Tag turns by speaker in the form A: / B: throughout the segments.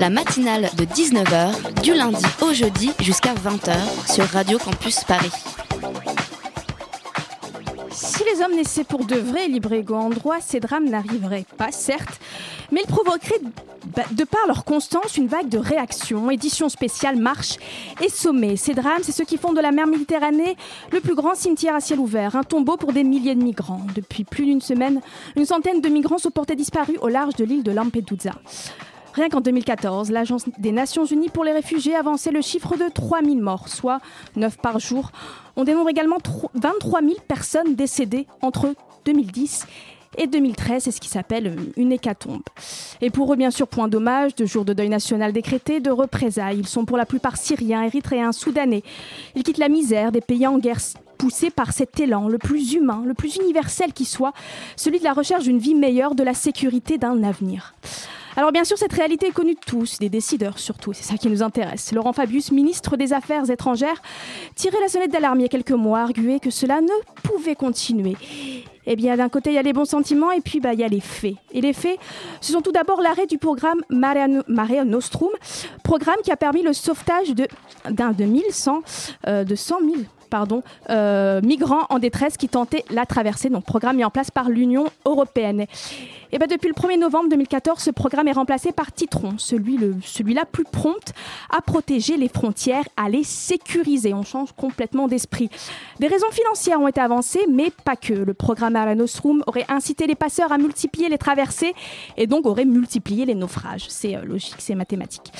A: La matinale de 19h, du lundi au jeudi jusqu'à 20h sur Radio Campus Paris.
B: Si les hommes naissaient pour de vrais libres égaux en droit, ces drames n'arriveraient pas, certes, mais ils provoqueraient, de par leur constance, une vague de réactions, éditions spéciales, marches et sommets. Ces drames, c'est ceux qui font de la mer Méditerranée le plus grand cimetière à ciel ouvert, un tombeau pour des milliers de migrants. Depuis plus d'une semaine, une centaine de migrants sont portés disparus au large de l'île de Lampedusa. Rien qu'en 2014, l'Agence des Nations Unies pour les réfugiés avançait le chiffre de 3000 morts, soit 9 par jour. On dénombre également tro- 23 000 personnes décédées entre 2010 et 2013, c'est ce qui s'appelle une hécatombe. Et pour eux, bien sûr, point d'hommage, de jours de deuil national décrété, de représailles. Ils sont pour la plupart syriens, érythréens, soudanais. Ils quittent la misère des pays en guerre poussés par cet élan le plus humain, le plus universel qui soit, celui de la recherche d'une vie meilleure, de la sécurité d'un avenir. Alors bien sûr, cette réalité est connue de tous, des décideurs surtout, c'est ça qui nous intéresse. Laurent Fabius, ministre des Affaires étrangères, tirait la sonnette d'alarme il y a quelques mois, arguait que cela ne pouvait continuer. Eh bien, d'un côté, il y a les bons sentiments et puis bah, il y a les faits. Et les faits, ce sont tout d'abord l'arrêt du programme Mare No- Mare Nostrum, programme qui a permis le sauvetage de, d'un de 1100, euh, de 100 000 pardon, euh, migrants en détresse qui tentaient la traversée, donc programme mis en place par l'Union européenne. Et ben depuis le 1er novembre 2014, ce programme est remplacé par Titron, celui-là plus prompt à protéger les frontières, à les sécuriser. On change complètement d'esprit. Des raisons financières ont été avancées, mais pas que. Le programme Mare Nostrum aurait incité les passeurs à multiplier les traversées et donc aurait multiplié les naufrages. C'est euh, logique, c'est mathématique.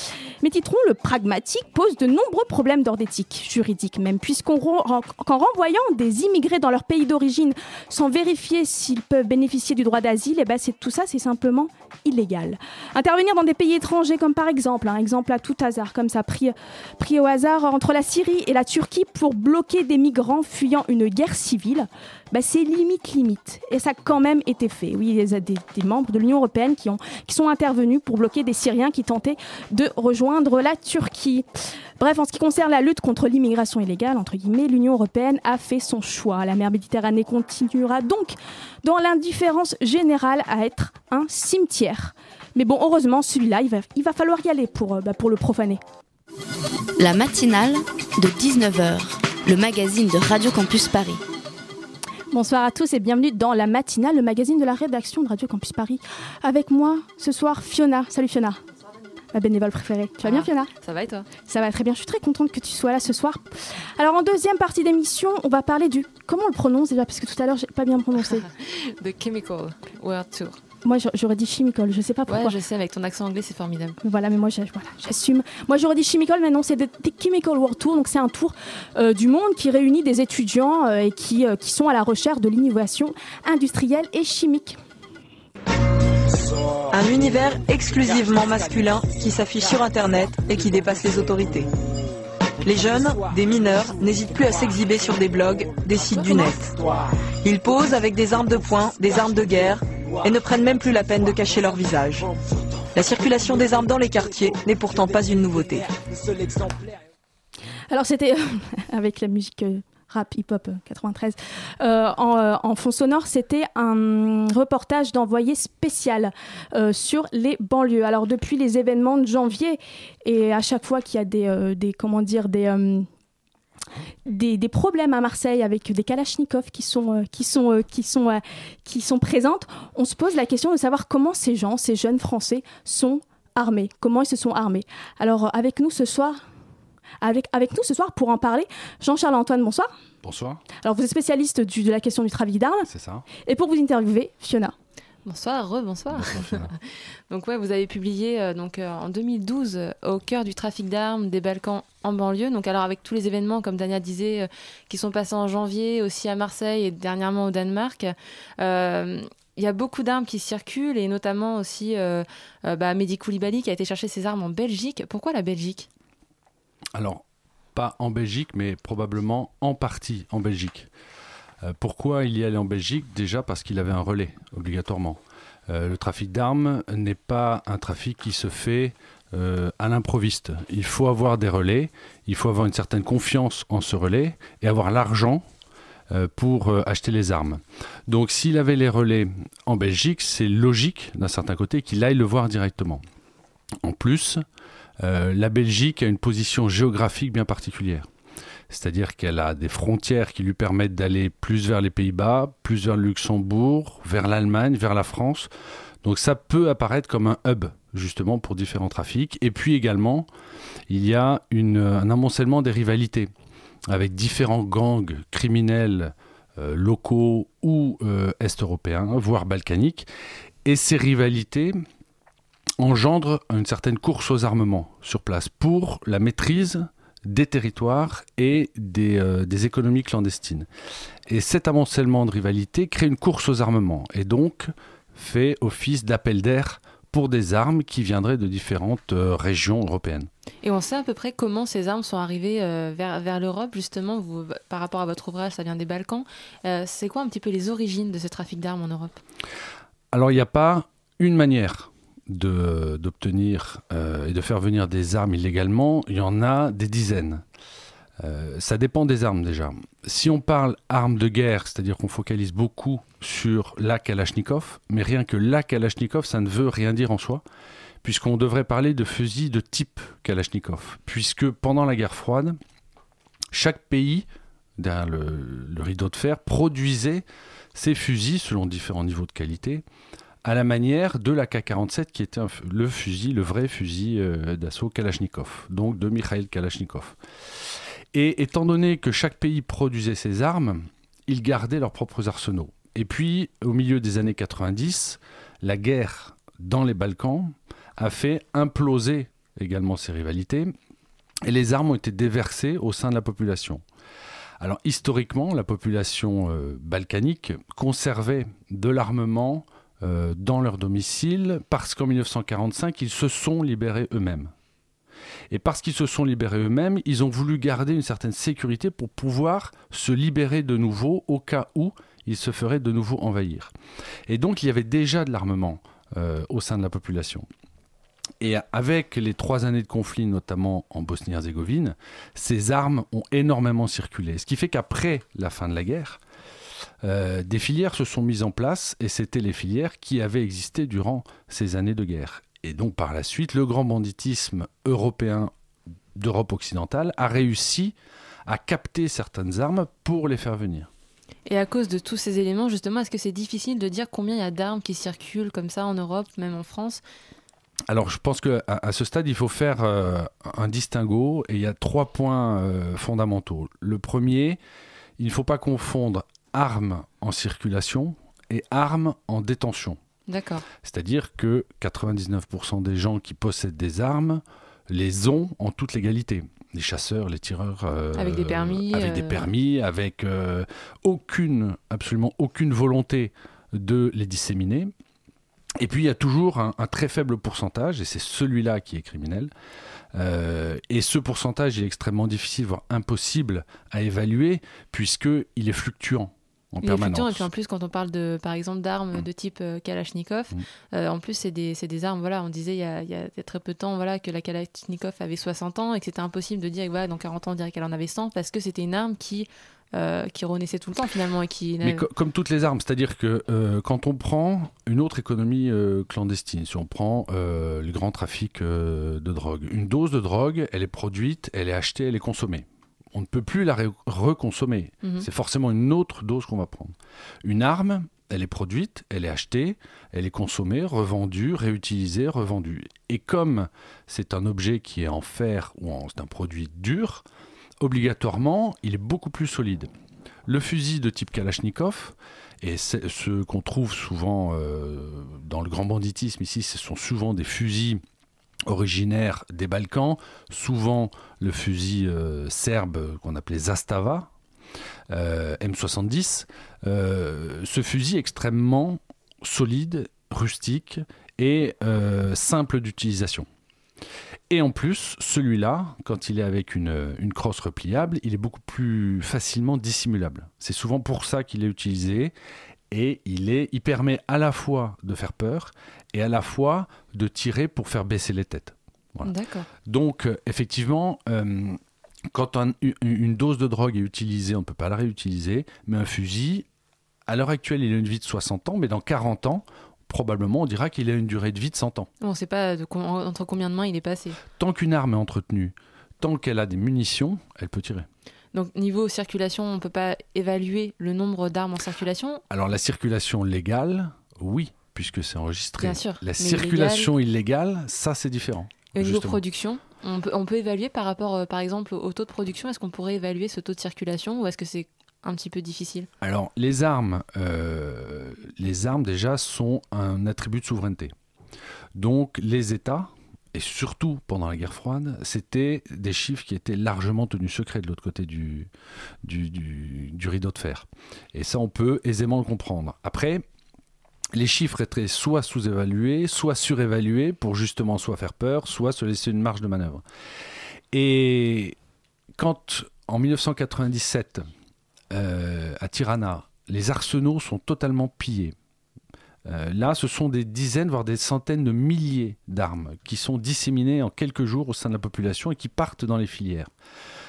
B: Mais Titron, le pragmatique, pose de nombreux problèmes d'ordre éthique, juridique même, puisqu'on ren- qu'en renvoyant des immigrés dans leur pays d'origine sans vérifier s'ils peuvent bénéficier du droit d'asile, eh ben c'est tout ça, c'est simplement illégal. Intervenir dans des pays étrangers, comme par exemple, un exemple à tout hasard, comme ça, pris, pris au hasard entre la Syrie et la Turquie pour bloquer des migrants fuyant une guerre civile, bah, c'est limite limite. Et ça a quand même été fait. Oui, il y a des, membres de l'Union européenne qui, ont, qui sont intervenus pour bloquer des Syriens qui tentaient de rejoindre la Turquie. Bref, en ce qui concerne la lutte contre l'immigration illégale, entre guillemets, l'Union européenne a fait son choix. La mer Méditerranée continuera donc dans l'indifférence générale à être un cimetière. Mais bon, heureusement, celui-là, il va, il va falloir y aller pour, euh, bah, pour le profaner.
A: La matinale de 19h, le magazine de Radio Campus Paris.
B: Bonsoir à tous et bienvenue dans la matinale, le magazine de la rédaction de Radio Campus Paris. Avec moi ce soir, Fiona. Salut Fiona. Ma bénévole préférée. Tu vas bien. Fiona?
C: Ça va et toi?
B: Ça va très bien, je suis très contente que tu sois là ce soir. Alors en deuxième partie d'émission, on va parler du... Comment on le prononce déjà? Parce que tout à l'heure, j'ai pas bien prononcé.
C: The Chemical World Tour.
B: Moi, j'a- j'aurais dit chimical, je sais pas pourquoi.
C: Ouais, je sais, avec ton accent anglais, c'est formidable.
B: Voilà, mais moi, voilà, j'assume. Moi, j'aurais dit chimical, mais non, c'est The The Chemical World Tour. Donc, c'est un tour euh, du monde qui réunit des étudiants euh, et qui, euh, qui sont à la recherche de l'innovation industrielle et chimique.
D: Un univers exclusivement masculin qui s'affiche sur Internet et qui dépasse les autorités. Les jeunes, des mineurs, n'hésitent plus à s'exhiber sur des blogs, des sites du net. Ils posent avec des armes de poing, des armes de guerre, et ne prennent même plus la peine de cacher leur visage. La circulation des armes dans les quartiers n'est pourtant pas une nouveauté.
B: Alors, c'était avec la musique euh, rap, hip-hop euh, 93. Euh, en, euh, fond sonore, c'était un reportage d'envoyé spécial euh, sur les banlieues. Alors, depuis les événements de janvier, et à chaque fois qu'il y a euh, des comment dire, des... des, des problèmes à Marseille avec des kalachnikovs qui sont, euh, qui, sont, euh, qui, sont, euh, qui sont présentes, on se pose la question de savoir comment ces gens, ces jeunes Français, sont armés, comment ils se sont armés. Alors, avec nous ce soir, avec, avec nous ce soir pour en parler, Jean-Charles Antoine, bonsoir.
E: Bonsoir,
B: Alors, vous êtes spécialiste du- de la question du trafic d'armes.
E: c'est ça.
B: Et pour vous interviewer, Fiona.
C: Bonsoir, re-bonsoir.
E: Bonsoir.
C: Donc ouais, vous avez publié euh, donc euh, en 2012 euh, au cœur du trafic d'armes des Balkans en banlieue. Donc alors avec tous les événements comme Dania disait euh, qui sont passés en janvier aussi à Marseille et dernièrement au Danemark. il y a beaucoup d'armes qui circulent et notamment aussi bah, Mehdi Koulibaly qui a été chercher ses armes en Belgique. Pourquoi la Belgique?
E: Alors, pas en Belgique, mais probablement en partie en Belgique. Euh, pourquoi il y allait en Belgique? Déjà parce qu'il avait un relais, obligatoirement. Euh, le trafic d'armes n'est pas un trafic qui se fait euh, à l'improviste. Il faut avoir des relais, il faut avoir une certaine confiance en ce relais et avoir l'argent pour acheter les armes. Donc s'il avait les relais en Belgique, c'est logique d'un certain côté qu'il aille le voir directement. En plus, la Belgique a une position géographique bien particulière c'est-à-dire qu'elle a des frontières qui lui permettent d'aller plus vers les Pays-Bas, plus vers le Luxembourg, vers l'Allemagne, vers la France. Donc ça peut apparaître comme un hub justement pour différents trafics. Et puis également, il y a un amoncellement des rivalités avec différents gangs criminels euh, locaux ou euh, est-européens, voire balkaniques. Et ces rivalités engendrent une certaine course aux armements sur place pour la maîtrise des territoires et euh, des, économies clandestines. Et cet amoncellement de rivalité crée une course aux armements et donc fait office d'appel d'air pour des armes qui viendraient de différentes euh, régions européennes.
C: Et on sait à peu près comment ces armes sont arrivées euh, vers, vers l'Europe, justement, vous, par rapport à votre ouvrage, ça vient des Balkans. c'est quoi un petit peu les origines de ce trafic d'armes en Europe?
E: Alors il n'y a pas une manière d'obtenir euh, et de faire venir des armes illégalement, il y en a des dizaines. Euh, ça dépend des armes déjà. Si on parle armes de guerre, c'est-à-dire qu'on focalise beaucoup sur la Kalachnikov, mais rien que la Kalachnikov, ça ne veut rien dire en soi, puisqu'on devrait parler de fusils de type Kalachnikov, puisque pendant la guerre froide, chaque pays, derrière le, le rideau de fer, produisait ses fusils selon différents niveaux de qualité à la manière de la K-47 qui était le fusil, le vrai fusil euh, d'assaut Kalachnikov, donc de Mikhail Kalachnikov. Et étant donné que chaque pays produisait ses armes, ils gardaient leurs propres arsenaux. Et puis, au milieu des années 90, la guerre dans les Balkans a fait imploser également ces rivalités, et les armes ont été déversées au sein de la population. Alors historiquement, la population euh, balkanique conservait de l'armement euh, dans leur domicile parce qu'en 1945, ils se sont libérés eux-mêmes. Et parce qu'ils se sont libérés eux-mêmes, ils ont voulu garder une certaine sécurité pour pouvoir se libérer de nouveau au cas où ils se feraient de nouveau envahir. Et donc il y avait déjà de l'armement euh, au sein de la population. Et avec les trois années de conflit, notamment en Bosnie-Herzégovine, ces armes ont énormément circulé. Ce qui fait qu'après la fin de la guerre, euh, des filières se sont mises en place et c'était les filières qui avaient existé durant ces années de guerre. Et donc par la suite, le grand banditisme européen d'Europe occidentale a réussi à capter certaines armes pour les faire venir.
C: Et à cause de tous ces éléments, justement, est-ce que c'est difficile de dire combien il y a d'armes qui circulent comme ça en Europe, même en France?
E: Alors, je pense qu'à à ce stade, il faut faire euh, un distinguo et il y a trois points euh, fondamentaux. Le premier, il ne faut pas confondre armes en circulation et armes en détention.
C: D'accord.
E: C'est-à-dire que 99% des gens qui possèdent des armes les ont en toute légalité. Les chasseurs, les tireurs.
C: Euh, avec des permis.
E: Avec des euh, permis, avec euh, aucune, absolument aucune volonté de les disséminer. Et puis il y a toujours un, très faible pourcentage, et c'est celui-là qui est criminel. et ce pourcentage est extrêmement difficile, voire impossible à évaluer, puisqu'il est fluctuant en
C: il
E: permanence.
C: et puis en plus, quand on parle de, par exemple, d'armes mm. de type euh, Kalachnikov, mm. euh, en plus, c'est des, des, armes, voilà, on disait il y, a, il y, a, très peu de temps voilà, que la Kalachnikov avait 60 ans et que c'était impossible de dire, voilà, dans 40 ans, on dirait qu'elle en avait 100 parce que c'était une arme qui, euh, qui renaissait tout le temps finalement. Et qui...
E: Mais comme toutes les armes, c'est-à-dire que quand on prend une autre économie clandestine, si on prend le grand trafic de drogue, une dose de drogue, elle est produite, elle est achetée, elle est consommée on ne peut plus la reconsommer. Mhm. C'est forcément une autre dose qu'on va prendre. Une arme, elle est produite, elle est achetée, elle est consommée, revendue, réutilisée, revendue. Et comme c'est un objet qui est en fer ou c'est un produit dur, obligatoirement, il est beaucoup plus solide. Le fusil de type Kalachnikov, et ce qu'on trouve souvent euh, dans le grand banditisme ici, ce sont souvent des fusils originaire des Balkans, souvent le fusil euh, serbe qu'on appelait Zastava, euh, M70. Euh, ce fusil extrêmement solide, rustique et simple d'utilisation. Et en plus, celui-là, quand il est avec une, une crosse repliable, il est beaucoup plus facilement dissimulable. C'est souvent pour ça qu'il est utilisé. Et il, est, il permet à la fois de faire peur et à la fois de tirer pour faire baisser les têtes. Voilà. Donc, euh, effectivement, euh, quand un- une- dose de drogue est utilisée, on ne peut pas la réutiliser. Mais un fusil, à l'heure actuelle, il a une vie de 60 ans, mais dans 40 ans, probablement, on dira qu'il a une durée de vie de 100 ans.
C: On ne sait pas de entre combien de mains il est passé.
E: Tant qu'une arme est entretenue, tant qu'elle a des munitions, elle peut tirer.
C: Donc niveau circulation, on ne peut pas évaluer le nombre d'armes en circulation.
E: Alors, la circulation légale, oui, puisque c'est enregistré.
C: Bien sûr,
E: La circulation illégale, ça, c'est différent.
C: Et au niveau production, on peut, on peut évaluer par rapport, euh, par exemple, au taux de production. Est-ce qu'on pourrait évaluer ce taux de circulation ou est-ce que c'est un petit peu difficile?
E: Alors, les armes, euh, les armes déjà sont un attribut de souveraineté. Donc, les États, et surtout pendant la guerre froide, c'était des chiffres qui étaient largement tenus secrets de l'autre côté du, rideau de fer. Et ça, on peut aisément le comprendre. Après, les chiffres étaient soit sous-évalués, soit surévalués pour justement soit faire peur, soit se laisser une marge de manœuvre. Et quand, en 1997, euh, à Tirana, les arsenaux sont totalement pillés. Euh, là, ce sont des dizaines, voire des centaines de milliers d'armes qui sont disséminées en quelques jours au sein de la population et qui partent dans les filières.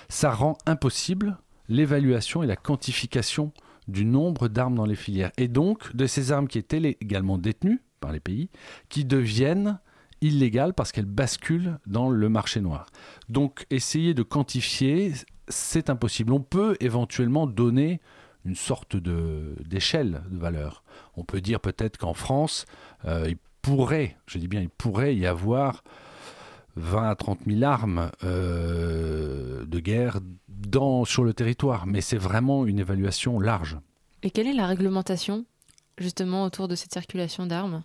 E: Ça rend impossible l'évaluation et la quantification du nombre d'armes dans les filières. Et donc, de ces armes qui étaient légalement détenues par les pays, qui deviennent illégales parce qu'elles basculent dans le marché noir. Donc, essayer de quantifier, c'est impossible. On peut éventuellement donner une sorte de- d'échelle de, valeur. On peut dire peut-être qu'en France, euh, il pourrait, je dis bien il pourrait y avoir 20 à 30 000 armes euh, de guerre dans, sur le territoire, mais c'est vraiment une évaluation large.
C: Et quelle est la réglementation justement autour de cette circulation d'armes?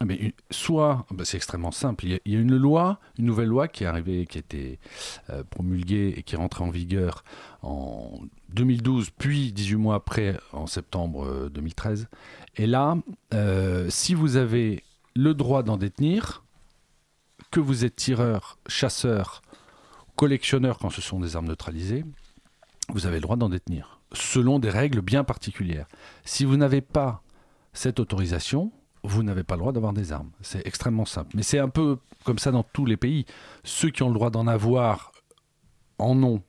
E: Une- soit, bah, c'est extrêmement simple, il y, a, une loi, une nouvelle loi qui est arrivée, qui a été euh, promulguée et qui est rentrée en vigueur en 2012, puis 18 mois après, en septembre euh, 2013. Et là, euh, si vous avez le droit d'en détenir, que vous êtes tireur, chasseur, collectionneur quand ce sont des armes neutralisées, vous avez le droit d'en détenir, selon des règles bien particulières. Si vous n'avez pas cette autorisation, vous n'avez pas le droit d'avoir des armes. C'est extrêmement simple. Mais c'est un peu comme ça dans tous les pays. Ceux qui ont le droit d'en avoir en ont,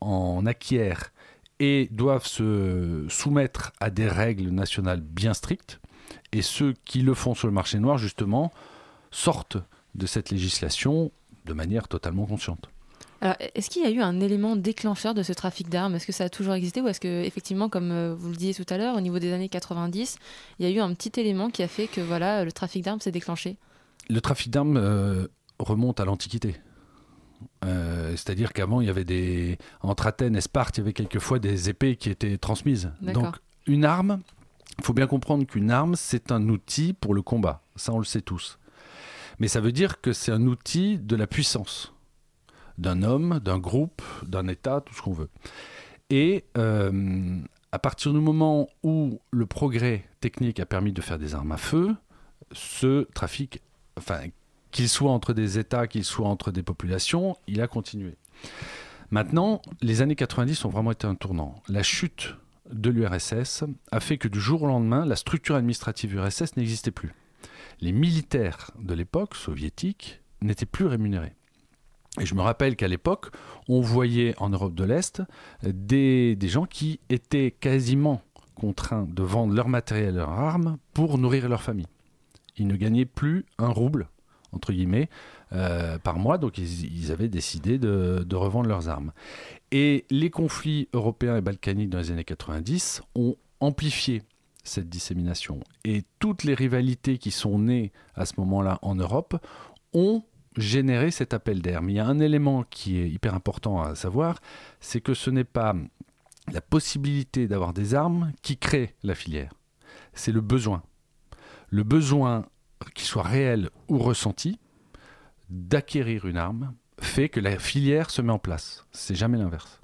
E: en acquièrent et doivent se soumettre à des règles nationales bien strictes. Et ceux qui le font sur le marché noir, justement, sortent de cette législation de manière totalement consciente.
C: Alors, est-ce qu'il y a eu un élément déclencheur de ce trafic d'armes? Est-ce que ça a toujours existé? Ou est-ce que, effectivement, comme euh, vous le disiez tout à l'heure, au niveau des années 90, il y a eu un petit élément qui a fait que voilà, le trafic d'armes s'est déclenché?
E: Le trafic d'armes euh, remonte à l'Antiquité. Euh, C'est-à-dire qu'avant, il y avait des. Entre Athènes et Sparte, il y avait quelquefois des épées qui étaient transmises. Donc, une arme, il faut bien comprendre qu'une arme, c'est un outil pour le combat. Ça, on le sait tous. Mais ça veut dire que c'est un outil de la puissance d'un homme, d'un groupe, d'un État, tout ce qu'on veut. Et euh, à partir du moment où le progrès technique a permis de faire des armes à feu, ce trafic, qu'il soit entre des États, qu'il soit entre des populations, il a continué. Maintenant, les années 90 ont vraiment été un tournant. La chute de l'URSS a fait que du jour au lendemain, la structure administrative URSS n'existait plus. Les militaires de l'époque soviétique n'étaient plus rémunérés. Et je me rappelle qu'à l'époque, on voyait en Europe de l'Est des, gens qui étaient quasiment contraints de vendre leur matériel, leurs armes pour nourrir leur famille. Ils ne gagnaient plus un rouble, entre guillemets, euh, par mois, donc ils, avaient décidé de, de revendre leurs armes. Et les conflits européens et balkaniques dans les années 90 ont amplifié cette dissémination. Et toutes les rivalités qui sont nées à ce moment-là en Europe ont généré cet appel d'air. Mais il y a un élément qui est hyper important à savoir, c'est que ce n'est pas la possibilité d'avoir des armes qui crée la filière. C'est le besoin. Le besoin, qu'il soit réel ou ressenti, d'acquérir une arme fait que la filière se met en place. C'est jamais l'inverse.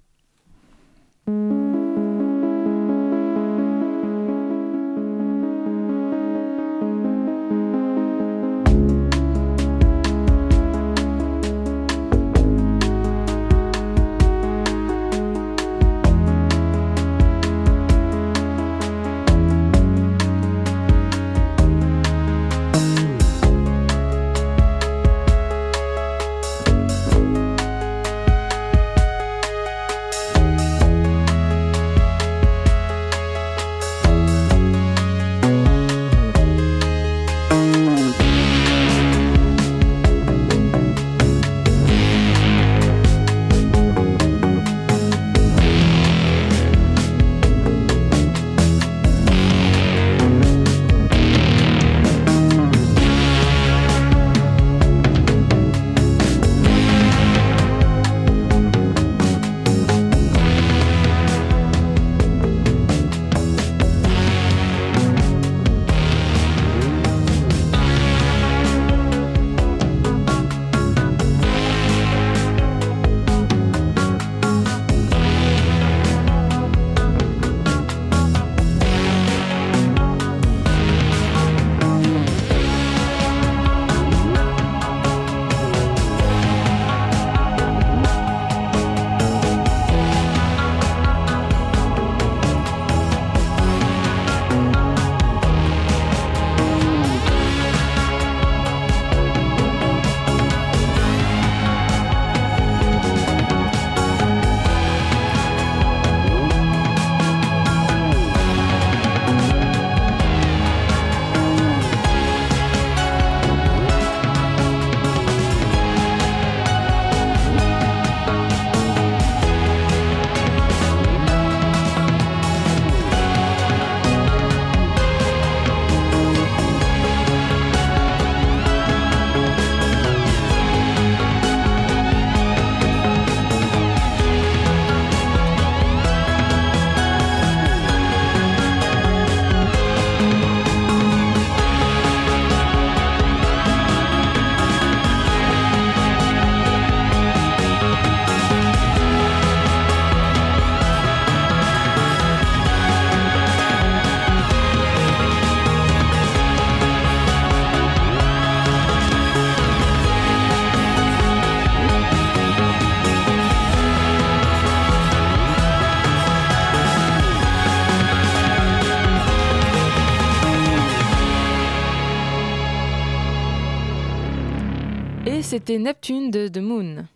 C: C'était Neptune de The Moon.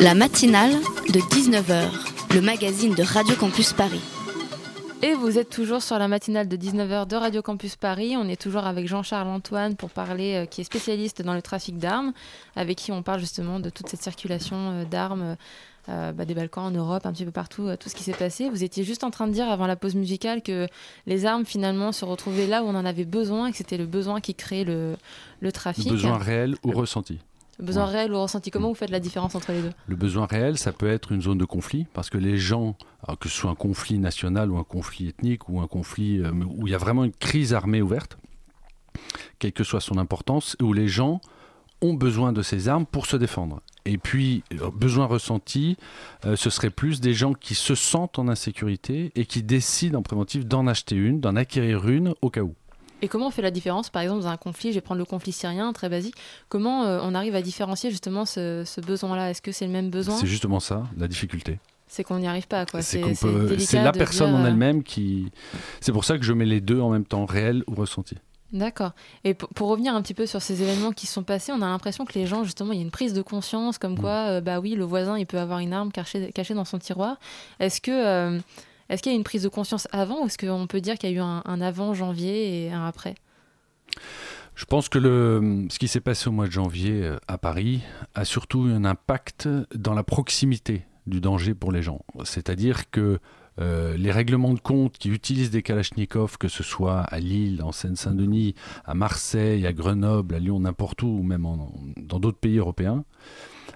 A: La matinale de 19h, le magazine de Radio Campus Paris.
C: Et vous êtes toujours sur la matinale de 19h de Radio Campus Paris. On est toujours avec Jean-Charles Antoine pour parler, euh, qui est spécialiste dans le trafic d'armes, avec qui on parle justement de toute cette circulation euh, d'armes euh, bah, des Balkans en Europe, un petit peu partout, tout ce qui s'est passé. Vous étiez juste en train de dire avant la pause musicale que les armes finalement se retrouvaient là où on en avait besoin et que c'était le besoin qui créait le, le trafic.
E: Le besoin réel ou ressenti
C: besoin réel ou ressenti. Comment vous faites la différence entre les deux?
E: Le besoin réel, ça peut être une zone de conflit, parce que les gens, que ce soit un conflit national ou un conflit ethnique ou un conflit euh, où il y a vraiment une crise armée ouverte, quelle que soit son importance, où les gens ont besoin de ces armes pour se défendre. Et puis, euh, besoin ressenti, euh, ce serait plus des gens qui se sentent en insécurité et qui décident en préventif d'en acheter une, d'en acquérir une au cas où.
C: Et comment on fait la différence, par exemple, dans un conflit, je vais prendre le conflit syrien, très basique, comment euh, on arrive à différencier justement ce, besoin-là? Est-ce que c'est le même besoin?
E: C'est justement ça, la difficulté.
C: C'est qu'on n'y arrive pas, quoi.
E: C'est la personne en euh, elle-même qui... C'est pour ça que je mets les deux en même temps, réel ou ressenti.
C: D'accord. Et pour, revenir un petit peu sur ces événements qui sont passés, on a l'impression que les gens, justement, il y a une prise de conscience, comme mm. quoi, euh, bah oui, le voisin, il peut avoir une arme cachée, cachée dans son tiroir. Est-ce que... Est-ce qu'il y a une prise de conscience avant ou est-ce qu'on peut dire qu'il y a eu un, avant janvier et un après?
E: Je pense que ce qui s'est passé au mois de janvier euh, à Paris a surtout eu un impact dans la proximité du danger pour les gens. C'est-à-dire que euh, les règlements de compte qui utilisent des Kalachnikovs, que ce soit à Lille, en Seine-Saint-Denis, à Marseille, à Grenoble, à Lyon, n'importe où, ou même dans d'autres pays européens,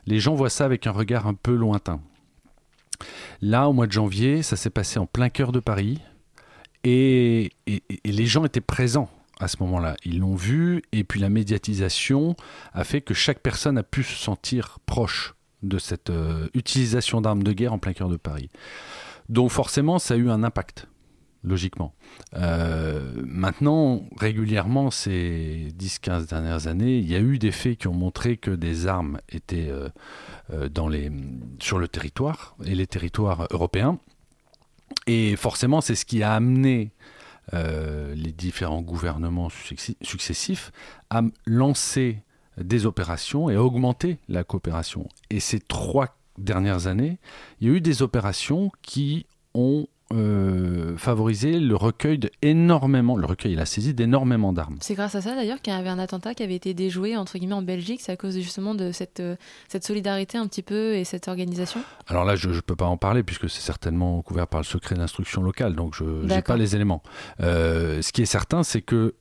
E: les gens voient ça avec un regard un peu lointain. Là, au mois de janvier, ça s'est passé en plein cœur de Paris et, les gens étaient présents à ce moment-là. Ils l'ont vu et puis la médiatisation a fait que chaque personne a pu se sentir proche de cette euh, utilisation d'armes de guerre en plein cœur de Paris. Donc forcément, ça a eu un impact logiquement. Euh, maintenant, régulièrement, ces 10-15 dernières années, il y a eu des faits qui ont montré que des armes étaient euh, euh, dans les, sur le territoire, et les territoires européens. Et forcément, c'est ce qui a amené les différents gouvernements successifs à lancer des opérations et à augmenter la coopération. Et ces trois dernières années, il y a eu des opérations qui ont euh, favoriser le recueil d'énormément, le recueil et la saisie d'énormément d'armes.
C: C'est grâce à ça d'ailleurs qu'il y avait un attentat qui avait été déjoué entre guillemets en Belgique. C'est à cause justement de cette, euh, cette solidarité un petit peu et cette organisation.
E: Alors là, je ne peux pas en parler puisque c'est certainement couvert par le secret d'instruction locale, donc je n'ai pas les éléments. Euh, ce qui est certain, c'est que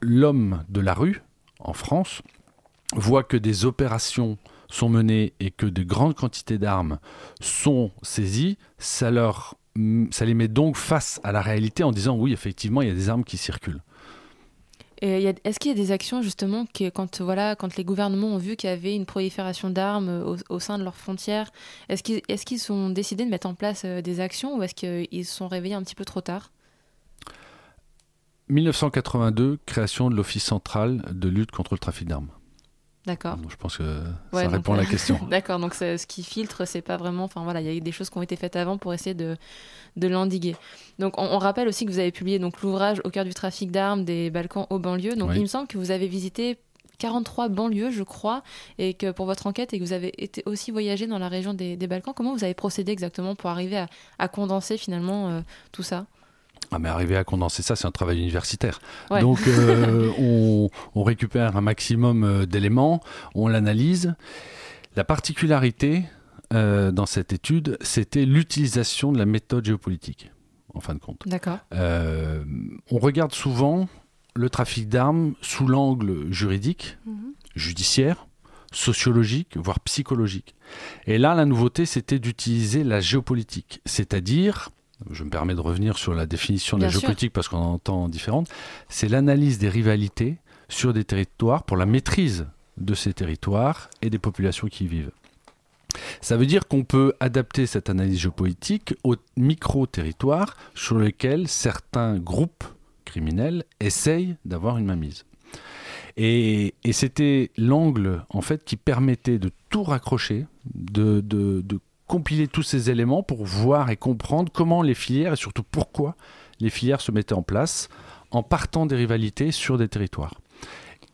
E: l'homme de la rue en France voit que des opérations sont menées et que de grandes quantités d'armes sont saisies, ça leur ça les met donc face à la réalité en disant oui, effectivement, il y a des armes qui circulent.
C: Est-ce qu'il y a des actions justement que quand voilà quand les gouvernements ont vu qu'il y avait une prolifération d'armes au, sein de leurs frontières, est-ce qu'ils est ont décidé de mettre en place euh, des actions ou est-ce qu'ils se sont réveillés un petit peu trop tard?
E: 1982, création de l'Office central de lutte contre le trafic d'armes.
C: D'accord.
E: Je pense que ça répond à la question.
C: D'accord, donc ce qui filtre, c'est pas vraiment. Enfin voilà, il y a des choses qui ont été faites avant pour essayer de, de l'endiguer. Donc on, rappelle aussi que vous avez publié donc l'ouvrage Au cœur du trafic d'armes des Balkans aux banlieues. Donc il me semble que vous avez visité 43 banlieues, je crois, et que pour votre enquête, et que vous avez été aussi voyagé dans la région des, Balkans. Comment vous avez procédé exactement pour arriver à, condenser finalement euh, tout ça?
E: Ah mais arriver à condenser ça, c'est un travail universitaire. Donc euh, on, récupère un maximum euh, d'éléments, on l'analyse. La particularité euh, dans cette étude, c'était l'utilisation de la méthode géopolitique, en fin de compte.
C: D'accord.
E: on regarde souvent le trafic d'armes sous l'angle juridique, mhm. judiciaire, sociologique, voire psychologique. Et là, la nouveauté, c'était d'utiliser la géopolitique, c'est-à-dire je me permets de revenir sur la définition de la géopolitique parce qu'on entend différente, c'est l'analyse des rivalités sur des territoires pour la maîtrise de ces territoires et des populations qui y vivent. Ça veut dire qu'on peut adapter cette analyse géopolitique aux micro-territoires sur lesquels certains groupes criminels essayent d'avoir une mainmise. Et, et c'était l'angle en fait qui permettait de tout raccrocher, de, de, de compiler tous ces éléments pour voir et comprendre comment les filières et surtout pourquoi les filières se mettaient en place en partant des rivalités sur des territoires.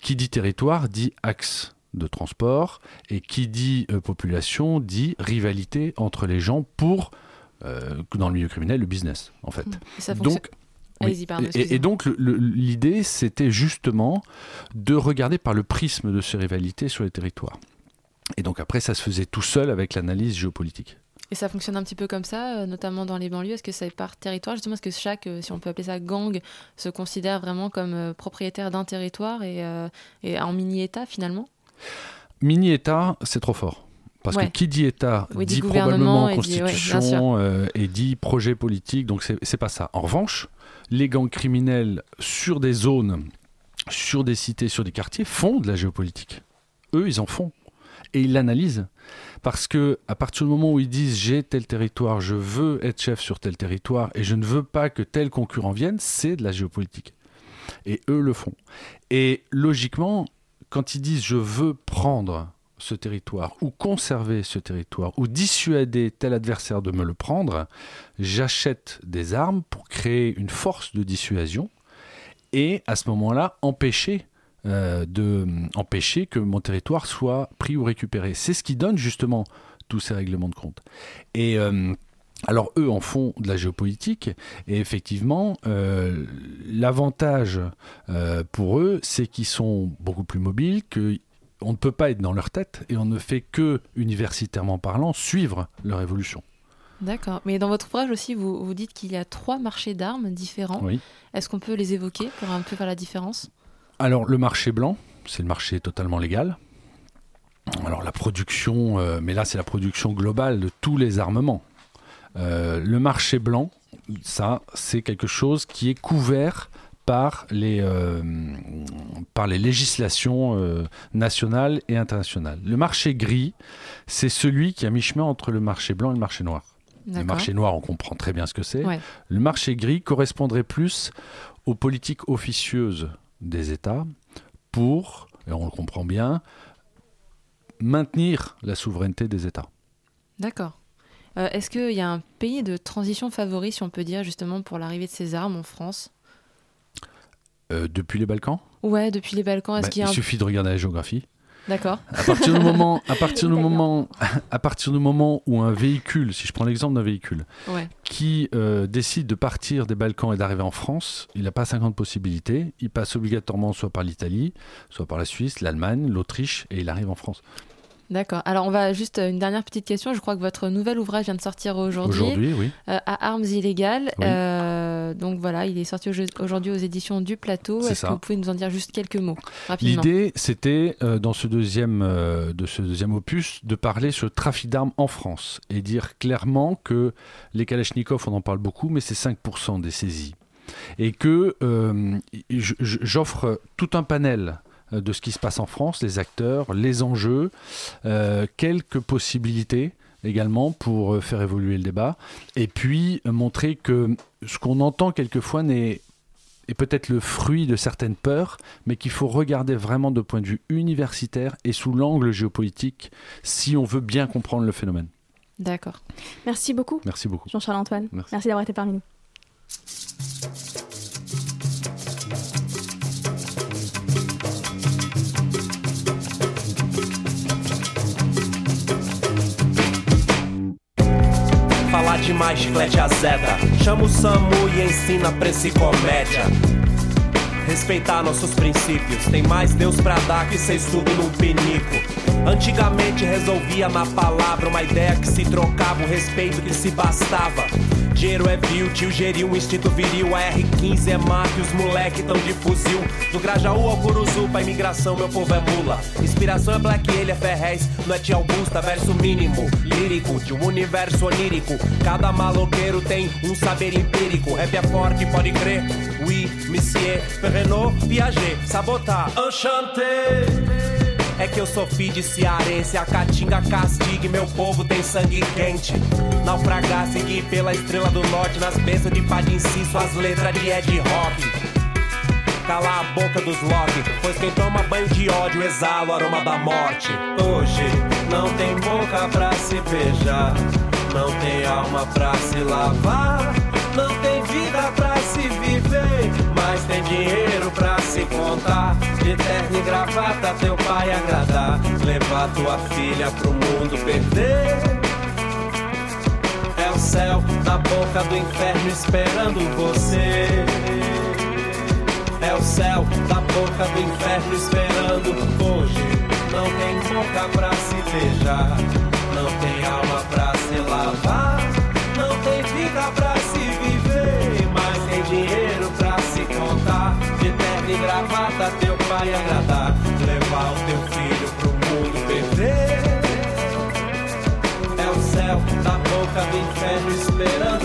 E: Qui dit territoire dit axe de transport. Et qui dit euh, population dit rivalité entre les gens pour, euh, dans le milieu criminel, le business, en fait.
C: Ça.
E: Donc, oui.
C: Allez-y, pardon,
E: Et- donc l'idée, c'était justement de regarder par le prisme de ces rivalités sur les territoires. Et donc après, ça se faisait tout seul avec l'analyse géopolitique.
C: Et ça fonctionne un petit peu comme ça, euh, notamment dans les banlieues. Est-ce que c'est par territoire? Justement, est-ce que chaque, euh, si on peut appeler ça gang, se considère vraiment comme euh, propriétaire d'un territoire et, euh, et en mini-État finalement?
E: Mini-État, c'est trop fort. Parce
C: Ouais.
E: que qui dit État
C: Oui, dit
E: dit probablement
C: et dit- ouais,
E: constitution euh, et dit projet politique, donc c'est pas ça. En revanche, les gangs criminels sur des zones, sur des cités, sur des quartiers font de la géopolitique. Eux, ils en font. Et ils l'analysent. Parce que à partir du moment où ils disent j'ai tel territoire, je veux être chef sur tel territoire et je ne veux pas que tel concurrent vienne, c'est de la géopolitique. Et eux le font. Et logiquement, quand ils disent je veux prendre ce territoire ou conserver ce territoire ou dissuader tel adversaire de me le prendre, j'achète des armes pour créer une force de dissuasion et à ce moment-là empêcher euh, de empêcher que mon territoire soit pris ou récupéré. C'est ce qui donne justement tous ces règlements de compte. Et euh, alors eux en font de la géopolitique et effectivement euh, l'avantage euh, pour eux c'est qu'ils sont beaucoup plus mobiles, que on ne peut pas être dans leur tête et on ne fait que universitairement parlant suivre leur évolution.
C: D'accord. Mais dans votre ouvrage aussi, vous, vous dites qu'il y a trois marchés d'armes différents.
E: Oui.
C: Est-ce qu'on peut les évoquer pour un peu faire la différence?
E: Alors le marché blanc, c'est le marché totalement légal. Alors la production, euh, mais là c'est la production globale de tous les armements. Euh, le marché blanc, ça c'est quelque chose qui est couvert par les, euh, par les législations euh, nationales et internationales. Le marché gris, c'est celui qui est à mi-chemin entre le marché blanc et le marché noir. Le marché noir, on comprend très bien ce que c'est.
C: Ouais.
E: Le marché gris correspondrait plus aux politiques officieuses des États pour, et on le comprend bien, maintenir la souveraineté des États.
C: D'accord. Euh, Est-ce qu'il y a un pays de transition favori, si on peut dire, justement, pour l'arrivée de ces armes en France?
E: Euh, depuis les Balkans?
C: Ouais, depuis les Balkans, est-ce
E: Bah,
C: qu'il y a
E: Il
C: un...
E: suffit de regarder la géographie.
C: D'accord.
E: À partir du moment, à partir du
B: D'accord.
E: moment, à partir du moment où un véhicule, si je prends l'exemple d'un véhicule,
C: Ouais.
E: qui euh, décide de partir des Balkans et d'arriver en France, il n'a pas 50 possibilités. Il passe obligatoirement soit par l'Italie, soit par la Suisse, l'Allemagne, l'Autriche, et il arrive en France.
C: D'accord. Alors, on va juste euh, une dernière petite question. Je crois que votre nouvel ouvrage vient de sortir aujourd'hui.
E: Aujourd'hui, oui.
C: euh, à Armes illégales.
E: Oui.
C: Euh, donc voilà, il est sorti au- aujourd'hui aux éditions du Plateau. Est-ce que vous pouvez nous en dire juste quelques mots rapidement?
E: L'idée, c'était euh, dans ce deuxième, de ce deuxième opus de parler sur le trafic d'armes en France et dire clairement que les Kalachnikov, on en parle beaucoup, mais c'est 5% des saisies. Et que j'offre tout un panel de ce qui se passe en France, les acteurs, les enjeux, euh, quelques possibilités également pour euh, faire évoluer le débat, et puis euh, montrer que ce qu'on entend quelquefois n'est est peut-être le fruit de certaines peurs, mais qu'il faut regarder vraiment de point de vue universitaire et sous l'angle géopolitique si on veut bien comprendre le phénomène.
C: D'accord.
B: Merci beaucoup,
E: Merci beaucoup.
B: Jean-Charles Antoine.
E: Merci.
B: Merci d'avoir été parmi nous.
F: Falar demais, chiclete azeda. Chama o Samu e ensina pra esse comédia. Respeitar nossos princípios. Tem mais Deus pra dar que cês tudo num pinico. Antigamente resolvia na palavra uma ideia que se trocava, um respeito que se bastava. Dinheiro é vil, tio geriu instinto viril. A R15 é máfia, os moleque tão de fuzil. Do Grajaú ao Curuzu, pra imigração, meu povo é mula. Inspiração é Black, ele é Ferrez, não é Tia Augusta, verso mínimo. Lírico, de um universo onírico. Cada maloqueiro tem um saber empírico. Rap é forte, pode crer. Oui, monsieur, Renault, Piaget, sabotar. Enchanté. É que eu sou filho de cearense, a caatinga castigue, meu povo tem sangue quente. Naufragar, seguir pela estrela do norte, nas bênçãos de Padim Sim, suas letras de Ed Rock. Calar a boca dos Loki, pois quem toma banho de ódio exala o aroma da morte. Hoje não tem boca pra se beijar, não tem alma pra se lavar, não tem vida pra se viver, dinheiro pra se contar. De terno e gravata, teu pai agradar. Levar tua filha pro mundo perder. É o céu na boca do inferno esperando você. É o céu da boca do inferno esperando hoje. Não tem boca pra se beijar, não tem alma pra se lavar, não tem vida pra se viver, pai agradar, levar o teu filho pro mundo perder. É o céu da boca do inferno esperando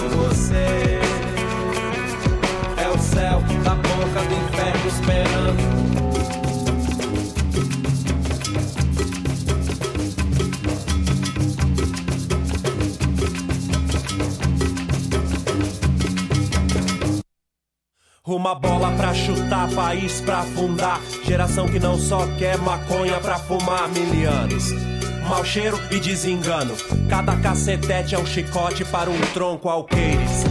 F: Uma bola pra chutar, país pra afundar. Geração que não só quer maconha pra fumar mil anos. Mau cheiro e desengano. Cada cacetete é um chicote para um tronco alqueires.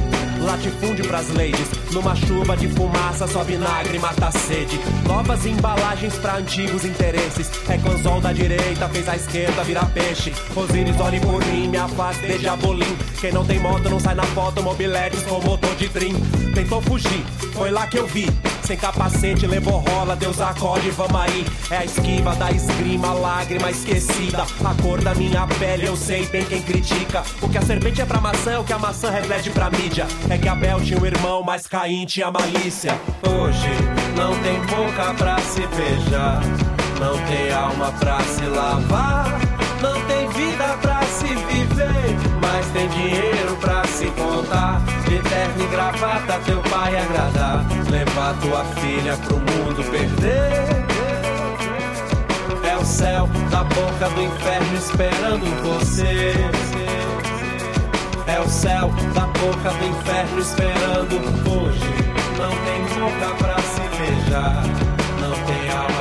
F: Latifúndio pras ladies. Numa chuva de fumaça, só vinagre mata a sede. Novas embalagens pra antigos interesses. É conzol da direita, fez a esquerda virar peixe. Osíris, olhe por mim, me afaste de jabolim. Quem não tem moto não sai na foto, mobiletes com motor de trim. Tentou fugir, foi lá que eu vi. Sem capacete, levou rola, Deus acorde, vamos aí. É a esquiva da esgrima, lágrima esquecida. A cor da minha pele, eu sei bem quem critica. O que a serpente é pra maçã é o que a maçã reflete pra mídia. É que Abel tinha um irmão, mas Caim tinha malícia. Hoje não tem boca pra se beijar, não tem alma pra se lavar, não tem vida pra se viver, mas tem dinheiro pra se contar. De terno e gravata, teu levar tua filha pro mundo perder. É o céu da boca do inferno esperando você. É o céu da boca do inferno esperando hoje. Não tem boca pra se beijar, não tem alma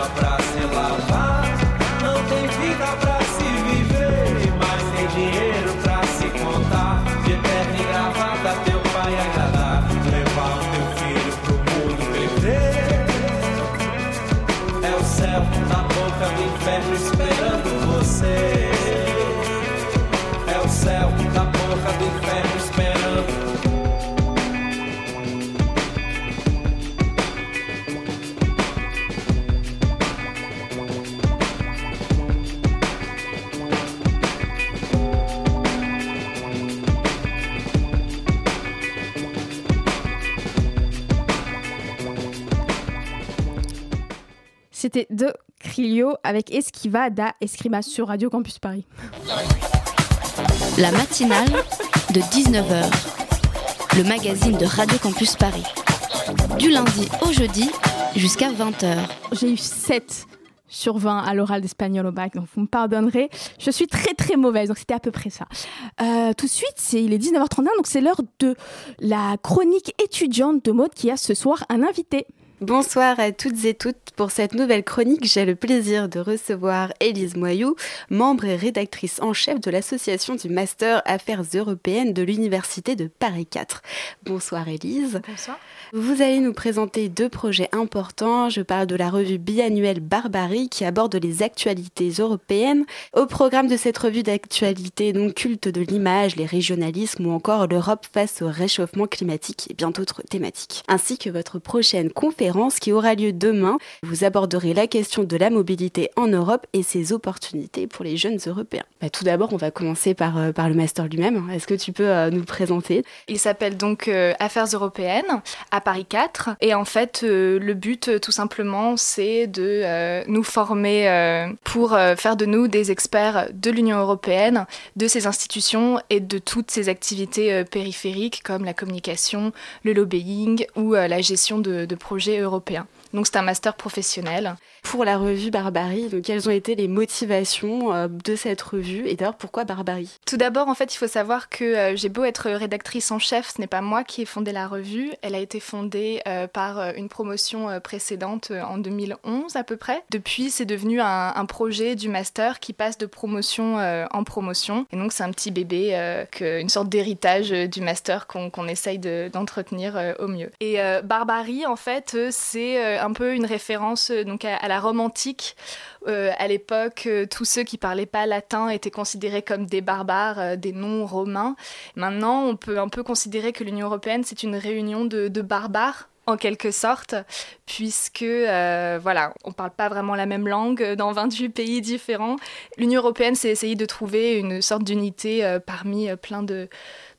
B: C'était de Crilio avec Esquiva da Escrima sur Radio Campus Paris.
A: La matinale de 19h, le magazine de Radio Campus Paris. Du lundi au jeudi jusqu'à 20h.
B: J'ai eu 7 sur 20 à l'oral d'espagnol au bac, donc vous me pardonnerez. Je suis très très mauvaise, donc c'était à peu près ça. Euh, tout de suite, c'est, il est 19h31, donc c'est l'heure de la chronique étudiante de mode qui a ce soir un invité.
G: Bonsoir à toutes et toutes. Pour cette nouvelle chronique, j'ai le plaisir de recevoir Élise Moyou, membre et rédactrice en chef de l'association du Master Affaires européennes de l'Université de Paris 4. Bonsoir Élise.
H: Bonsoir.
G: Vous allez nous présenter deux projets importants. Je parle de la revue biannuelle Barbarie qui aborde les actualités européennes. Au programme de cette revue d'actualité, donc culte de l'image, les régionalismes ou encore l'Europe face au réchauffement climatique et bien d'autres thématiques. Ainsi que votre prochaine conférence qui aura lieu demain. Vous aborderez la question de la mobilité en Europe et ses opportunités pour les jeunes Européens. Bah, tout d'abord, on va commencer par, euh, par le master lui-même. Est-ce que tu peux euh, nous le présenter?
I: Il s'appelle donc euh, Affaires européennes à Paris 4. Et en fait, le but, tout simplement, c'est de nous former pour faire de nous des experts de l'Union européenne, de ses institutions et de toutes ses activités périphériques comme la communication, le lobbying ou la gestion de projets européens. Donc c'est un master professionnel.
G: Pour la revue Barbarie. Donc, quelles ont été les motivations euh, de cette revue et d'ailleurs pourquoi Barbarie?
I: Tout d'abord, en fait, il faut savoir que euh, j'ai beau être rédactrice en chef, ce n'est pas moi qui ai fondé la revue. Elle a été fondée euh, par une promotion précédente en 2011 à peu près. Depuis, c'est devenu un, projet du master qui passe de promotion en promotion. Et donc, c'est un petit bébé, une sorte d'héritage du master qu'on essaye d'entretenir au mieux. Et Barbarie, en fait, c'est un peu une référence donc à, à la Rome antique euh, à l'époque, euh, tous ceux qui parlaient pas latin étaient considérés comme des barbares, euh, des non-romains. Maintenant, on peut un peu considérer que l'Union européenne, c'est une réunion de, barbares en quelque sorte, puisque voilà, on parle pas vraiment la même langue dans 28 pays différents. L'Union européenne s'est essayé de trouver une sorte d'unité parmi plein de,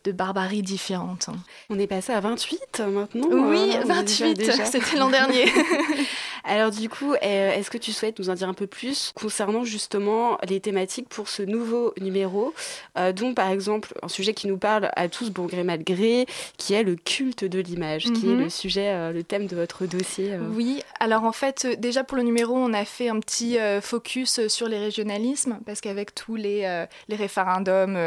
I: de barbaries différentes.
G: On est passé à 28 maintenant
I: Oui, 28, c'était l'an dernier.
G: Alors du coup, euh, est-ce que tu souhaites nous en dire un peu plus concernant justement les thématiques pour ce nouveau numéro, euh, dont par exemple un sujet qui nous parle à tous bon gré mal gré, qui est le culte de l'image, qui est mhm. le sujet, euh, le thème de votre dossier.
I: Oui, alors en fait, déjà pour le numéro, on a fait un petit focus sur les régionalismes, parce qu'avec tous les, les référendums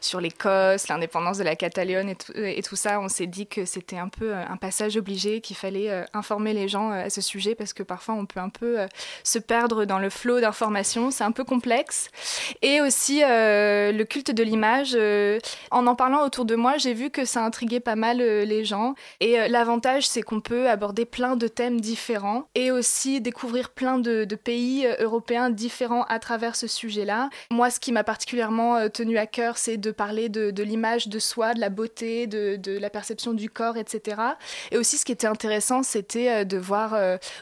I: sur l'Écosse, l'indépendance de la Catalogne et et tout ça, on s'est dit que c'était un peu un passage obligé, qu'il fallait informer les gens à ce sujet, parce que que parfois on peut un peu euh, se perdre dans le flot d'informations, c'est un peu complexe. Et aussi euh, le culte de l'image, euh, en en parlant autour de moi, j'ai vu que ça intriguait pas mal les gens. Et l'avantage, c'est qu'on peut aborder plein de thèmes différents et aussi découvrir plein de, pays européens différents à travers ce sujet-là. Moi, ce qui m'a particulièrement tenu à cœur, c'est de parler de, l'image de soi, de la beauté, de, de, la perception du corps, etc. Et aussi, ce qui était intéressant, c'était de voir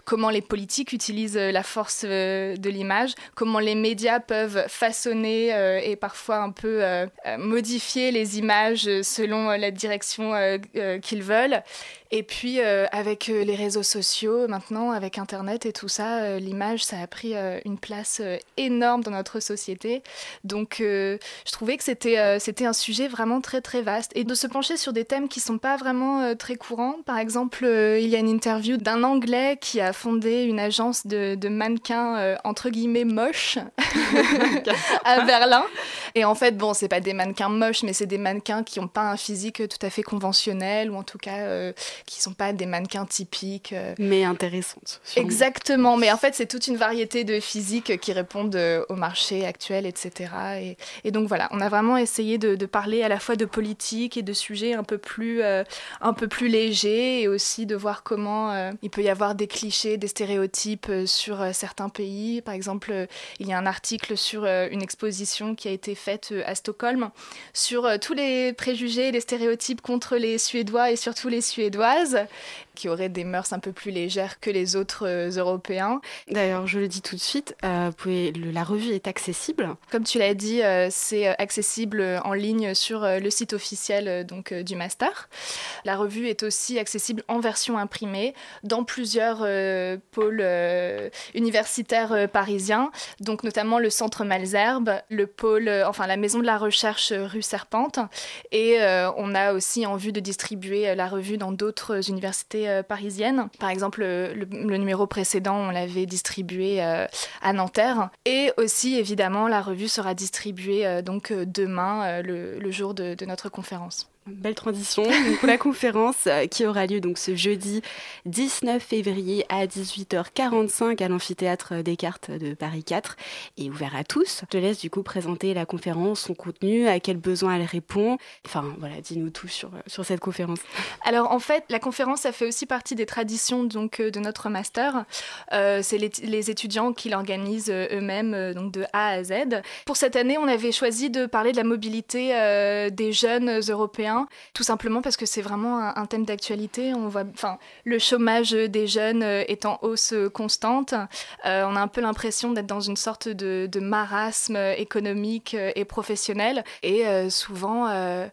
I: comment les politiques utilisent euh, la force euh, de l'image, comment les médias peuvent façonner euh, et parfois un peu modifier les images selon la direction qu'ils veulent. Et puis euh, avec euh, les réseaux sociaux, maintenant avec Internet et tout ça, euh, l'image, ça a pris une place énorme dans notre société. Donc je trouvais que c'était c'était un sujet vraiment très très vaste. Et de se pencher sur des thèmes qui sont pas vraiment très courants. Par exemple, il y a une interview d'un Anglais qui a fondé une agence de, de mannequins entre guillemets moches à Berlin. Et en fait, bon, c'est pas des mannequins moches, mais c'est des mannequins qui n'ont pas un physique tout à fait conventionnel ou en tout cas qui sont pas des mannequins typiques. Euh.
G: Mais intéressantes.
I: Exactement, mais en fait c'est toute une variété de physiques qui répondent euh, au marché actuel, etc. Et, et, donc voilà, on a vraiment essayé de, de, parler à la fois de politique et de sujets un peu plus, euh, un peu plus légers et aussi de voir comment il peut y avoir des clichés, des stéréotypes sur certains pays. Par exemple, il y a un article sur une exposition qui a été faite à Stockholm sur tous les préjugés et les stéréotypes contre les Suédois et surtout les Suédois qui auraient des mœurs un peu plus légères que les autres euh, Européens.
G: D'ailleurs, je le dis tout de suite, euh, la revue est accessible.
I: Comme tu l'as dit, euh, c'est accessible en ligne sur le site officiel donc, du master. La revue est aussi accessible en version imprimée dans plusieurs pôles universitaires parisiens, donc notamment le centre Malzerbe, le pôle, enfin la maison de la recherche rue Serpente, et on a aussi en vue de distribuer la revue dans d'autres universités euh, parisiennes. Par exemple, le, numéro précédent, on l'avait distribué euh, à Nanterre. Et aussi, évidemment, la revue sera distribuée euh, demain, le, jour de notre conférence.
G: Belle transition. Donc, la conférence euh, qui aura lieu donc ce jeudi 19 février à 18h45 à l'amphithéâtre Descartes de Paris 4 est ouvert à tous. Je te laisse du coup présenter la conférence, son contenu, à quels besoins elle répond. Enfin voilà, dis-nous tout sur, euh, sur cette conférence.
I: Alors en fait, la conférence, ça fait aussi partie des traditions donc euh, de notre master. c'est les, étudiants qui l'organisent eux-mêmes donc de A à Z. Pour cette année, on avait choisi de parler de la mobilité des jeunes européens tout simplement parce que c'est vraiment un, thème d'actualité. On voit, enfin, le chômage des jeunes euh, est en hausse constante. Euh, on a un peu l'impression d'être dans une sorte de, marasme économique euh, et professionnel. Et souvent,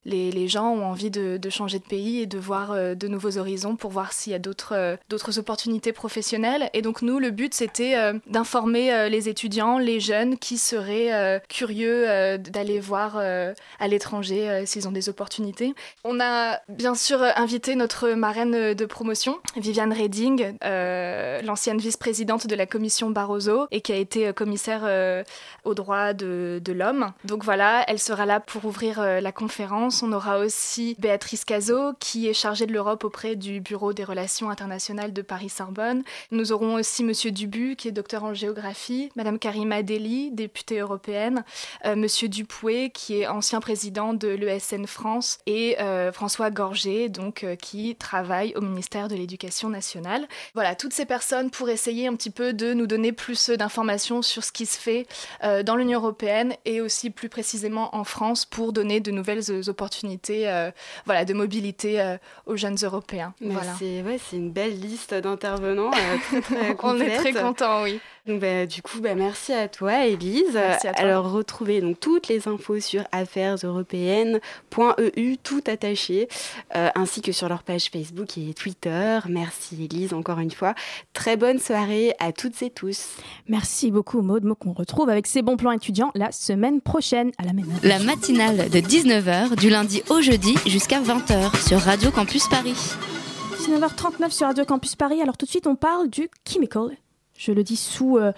I: les, gens ont envie de, changer de pays et de voir de nouveaux horizons pour voir s'il y a d'autres d'autres opportunités professionnelles. Et donc nous, le but, c'était d'informer les étudiants, les jeunes qui seraient curieux d'aller voir à l'étranger s'ils ont des opportunités. On a bien sûr invité notre marraine de promotion, Viviane Reding, euh, l'ancienne vice-présidente de la commission Barroso et qui a été commissaire aux droits de, l'homme. Donc voilà, elle sera là pour ouvrir la conférence. On aura aussi Béatrice Cazot, qui est chargée de l'Europe auprès du Bureau des relations internationales de Paris-Sorbonne. Nous aurons aussi Monsieur Dubu, qui est docteur en géographie, Madame Karima Deli, députée européenne, euh, Monsieur Dupoué, qui est ancien président de l'ESN France, euh, François Gorgé, donc euh, qui travaille au ministère de l'Éducation nationale. Voilà, toutes ces personnes pour essayer un petit peu de nous donner plus d'informations sur ce qui se fait dans l'Union européenne et aussi plus précisément en France pour donner de nouvelles opportunités voilà, de mobilité aux jeunes Européens. Voilà.
G: C'est ouais, une belle liste d'intervenants
I: On est très contents, oui.
G: Donc, bah, du coup, bah, merci à toi, Elise. Alors, retrouvez donc toutes les infos sur affaireseuropéennes.eu, tout attaché, euh, ainsi que sur leur page Facebook et Twitter. Merci, Elise, encore une fois. Très bonne soirée à toutes et tous.
B: Merci beaucoup, Maud, qu'on retrouve avec ses bons plans étudiants la semaine prochaine à la même heure.
A: La matinale de 19h, du lundi au jeudi jusqu'à 20h sur Radio Campus Paris.
B: 19h39 sur Radio Campus Paris. Alors, tout de suite, on parle du Chemical je le dis sous. Euh,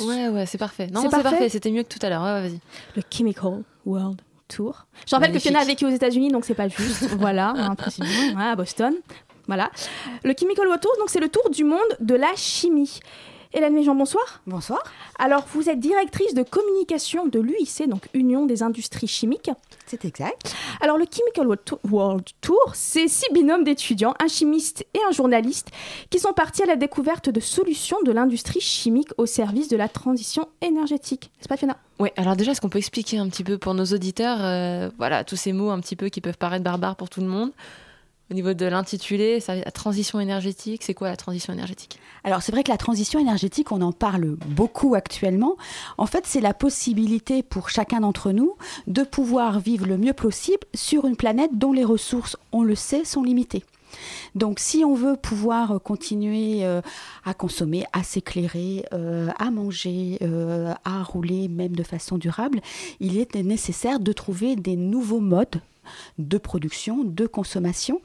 C: ouais, ouais, c'est parfait. Non, c'est parfait. C'était mieux que tout à l'heure. Ouais, vas-y.
B: Le Chemical World Tour. Je rappelle que Fiona a vécu aux États-Unis, donc c'est pas juste. voilà, hein, à Boston. Voilà. Le Chemical World Tour, donc c'est le tour du monde de la chimie. Hélène Méjean, bonsoir.
J: Bonsoir.
B: Alors, vous êtes directrice de communication de l'UIC, donc Union des industries chimiques.
J: C'est exact.
B: Alors, le Chemical World Tour, c'est six binômes d'étudiants, un chimiste et un journaliste, qui sont partis à la découverte de solutions de l'industrie chimique au service de la transition énergétique. N'est-ce pas, Fiona?
C: Oui, alors déjà, est-ce qu'on peut expliquer un petit peu pour nos auditeurs, euh, voilà, tous ces mots un petit peu qui peuvent paraître barbares pour tout le monde? Au niveau de l'intitulé, la transition énergétique, c'est quoi la transition énergétique?
J: Alors c'est vrai que la transition énergétique, on en parle beaucoup actuellement. En fait, c'est la possibilité pour chacun d'entre nous de pouvoir vivre le mieux possible sur une planète dont les ressources, on le sait, sont limitées. Donc si on veut pouvoir continuer euh, à consommer, à s'éclairer, euh, à manger, euh, à rouler même de façon durable, il est nécessaire de trouver des nouveaux modes de production, de consommation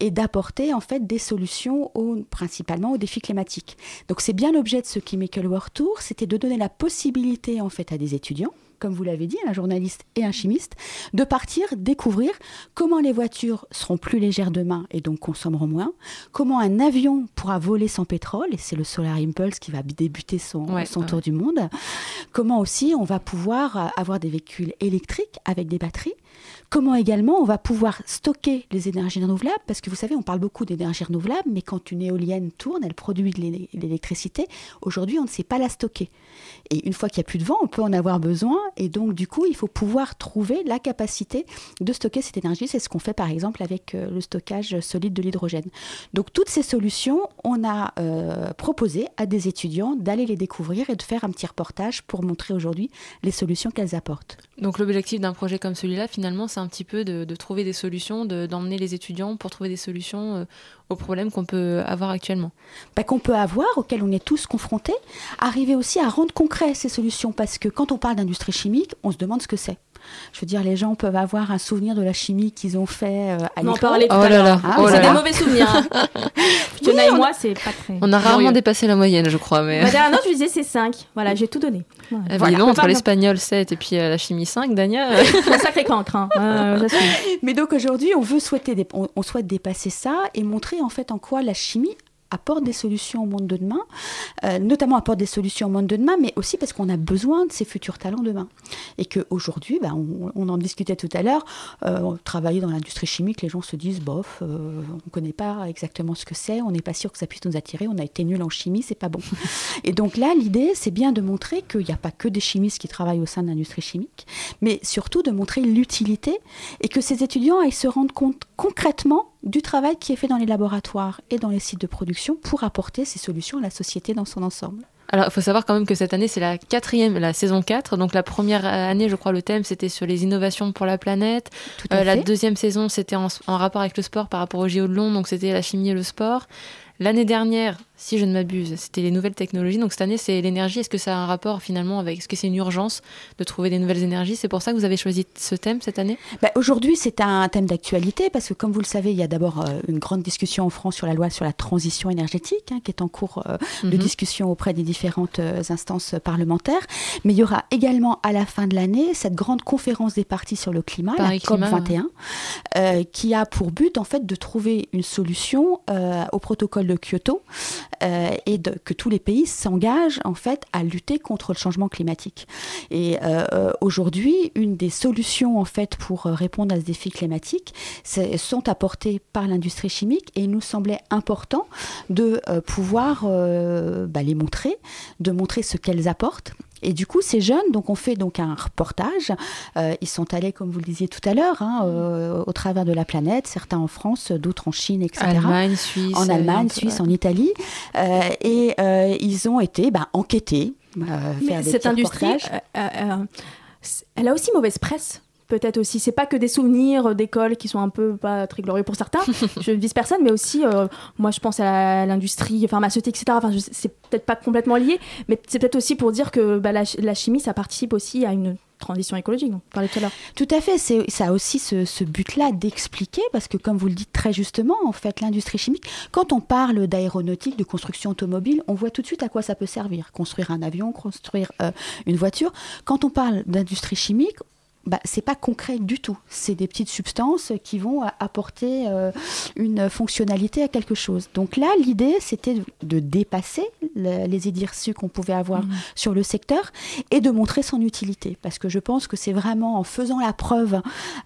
J: et d'apporter en fait des solutions principalement aux défis climatiques. Donc c'est bien l'objet de ce Chemical War Tour, c'était de donner la possibilité en fait à des étudiants comme vous l'avez dit, un journaliste et un chimiste, de partir découvrir comment les voitures seront plus légères demain et donc consommeront moins, comment un avion pourra voler sans pétrole, et c'est le Solar Impulse qui va débuter son, son tour du monde, comment aussi on va pouvoir avoir des véhicules électriques avec des batteries, Comment également on va pouvoir stocker les énergies renouvelables? Parce que vous savez, on parle beaucoup d'énergie renouvelable, mais quand une éolienne tourne, elle produit de l'électricité. Aujourd'hui, on ne sait pas la stocker. Et une fois qu'il n'y a plus de vent, on peut en avoir besoin. Et donc, du coup, il faut pouvoir trouver la capacité de stocker cette énergie. C'est ce qu'on fait, par exemple, avec euh, le stockage solide de l'hydrogène. Donc, toutes ces solutions, on a euh, proposé à des étudiants d'aller les découvrir et de faire un petit reportage pour montrer aujourd'hui les solutions qu'elles apportent.
C: Donc, l'objectif d'un projet comme celui-là, finalement, c'est un petit peu de, trouver des solutions, d'emmener les étudiants pour trouver des solutions euh, aux problèmes qu'on peut avoir actuellement.
J: Bah, qu'on peut avoir, auxquels on est tous confrontés, arriver aussi à rendre concret ces solutions, parce que quand on parle d'industrie chimique, on se demande ce que c'est. Je veux dire, les gens peuvent avoir un souvenir de la chimie qu'ils ont fait euh, à l'école.
B: On en parlait tout oh à l'heure. Ah, oh c'est des mauvais souvenirs. Hein. et moi, c'est pas très.
C: On a rarement dépassé la moyenne, je crois. Mais...
B: Bah, non, je disais c'est 5. Voilà, j'ai tout donné.
C: Eh ben, non, entre l'espagnol 7 et puis euh, la chimie 5, Dania.
B: un sacré cancre. Hein.
J: mais donc aujourd'hui, on veut souhaiter, on souhaite dépasser ça et montrer en fait en quoi la chimie apporte des solutions au monde de demain, euh, notamment apporte des solutions au monde de demain, mais aussi parce qu'on a besoin de ces futurs talents demain. Et qu'aujourd'hui, bah, on, en discutait tout à l'heure, euh, travailler dans l'industrie chimique, les gens se disent, bof, euh, on ne connaît pas exactement ce que c'est, on n'est pas sûr que ça puisse nous attirer, on a été nul en chimie, c'est pas bon. Et donc là, l'idée, c'est bien de montrer qu'il n'y a pas que des chimistes qui travaillent au sein de l'industrie chimique, mais surtout de montrer l'utilité et que ces étudiants aillent se rendre compte concrètement du travail qui est fait dans les laboratoires et dans les sites de production pour apporter ces solutions à la société dans son ensemble.
C: Alors, il faut savoir quand même que cette année, c'est la quatrième, la saison 4. Donc, la première année, je crois, le thème, c'était sur les innovations pour la planète. Euh, la deuxième saison, c'était en, rapport avec le sport par rapport au JO de Londres. Donc, c'était la chimie et le sport. L'année dernière, si je ne m'abuse. C'était les nouvelles technologies. Donc cette année, c'est l'énergie. Est-ce que ça a un rapport finalement avec Est-ce que c'est une urgence de trouver des nouvelles énergies? C'est pour ça que vous avez choisi ce thème cette année?
J: Bah, Aujourd'hui, c'est un thème d'actualité parce que, comme vous le savez, il y a d'abord euh, une grande discussion en France sur la loi sur la transition énergétique hein, qui est en cours euh, de
C: Mhm.
J: discussion auprès des différentes euh, instances parlementaires. Mais il y aura également à la fin de l'année cette grande conférence des partis sur le climat,
C: Paris
J: la COP
C: Climat,
J: 21, euh, qui a pour but en fait de trouver une solution euh, au protocole de Kyoto euh, et que tous les pays s'engagent en fait à lutter contre le changement climatique. Et euh, aujourd'hui, une des solutions en fait pour euh, répondre à ce défi climatique sont apportées par l'industrie chimique et il nous semblait important de pouvoir bah, les montrer, de montrer ce qu'elles apportent. Et du coup, ces jeunes, donc on fait donc un reportage. Euh, ils sont allés, comme vous le disiez tout à l'heure, hein, euh, au travers de la planète, certains en France, d'autres en Chine, etc.
C: Allemagne, Suisse,
J: En
C: euh,
J: Allemagne,
C: peu,
J: Suisse,
C: ouais.
J: en Italie. Euh, et euh, ils ont été bah, enquêtés. euh,
B: Mais cette industrie, euh, euh, euh, elle a aussi mauvaise presse. Peut-être aussi, c'est pas que des souvenirs d'école qui sont un peu pas très glorieux pour certains. je ne vise personne, mais aussi, euh, moi, je pense à l'industrie pharmaceutique, etc. Enfin, c'est peut-être pas complètement lié, mais c'est peut-être aussi pour dire que bah, la, ch- la chimie, ça participe aussi à une transition écologique. dont on parlait tout à l'heure.
J: Tout à fait, ça a aussi ce, ce but-là d'expliquer, parce que comme vous le dites très justement, en fait, l'industrie chimique, quand on parle d'aéronautique, de construction automobile, on voit tout de suite à quoi ça peut servir. Construire un avion, construire euh, une voiture. Quand on parle d'industrie chimique, bah, c'est pas concret du tout. C'est des petites substances qui vont a- apporter euh, une fonctionnalité à quelque chose. Donc là, l'idée, c'était de, dépasser le- les idées reçues qu'on pouvait avoir
B: Mhm.
J: sur le secteur et de montrer son utilité. Parce que je pense que c'est vraiment en faisant la preuve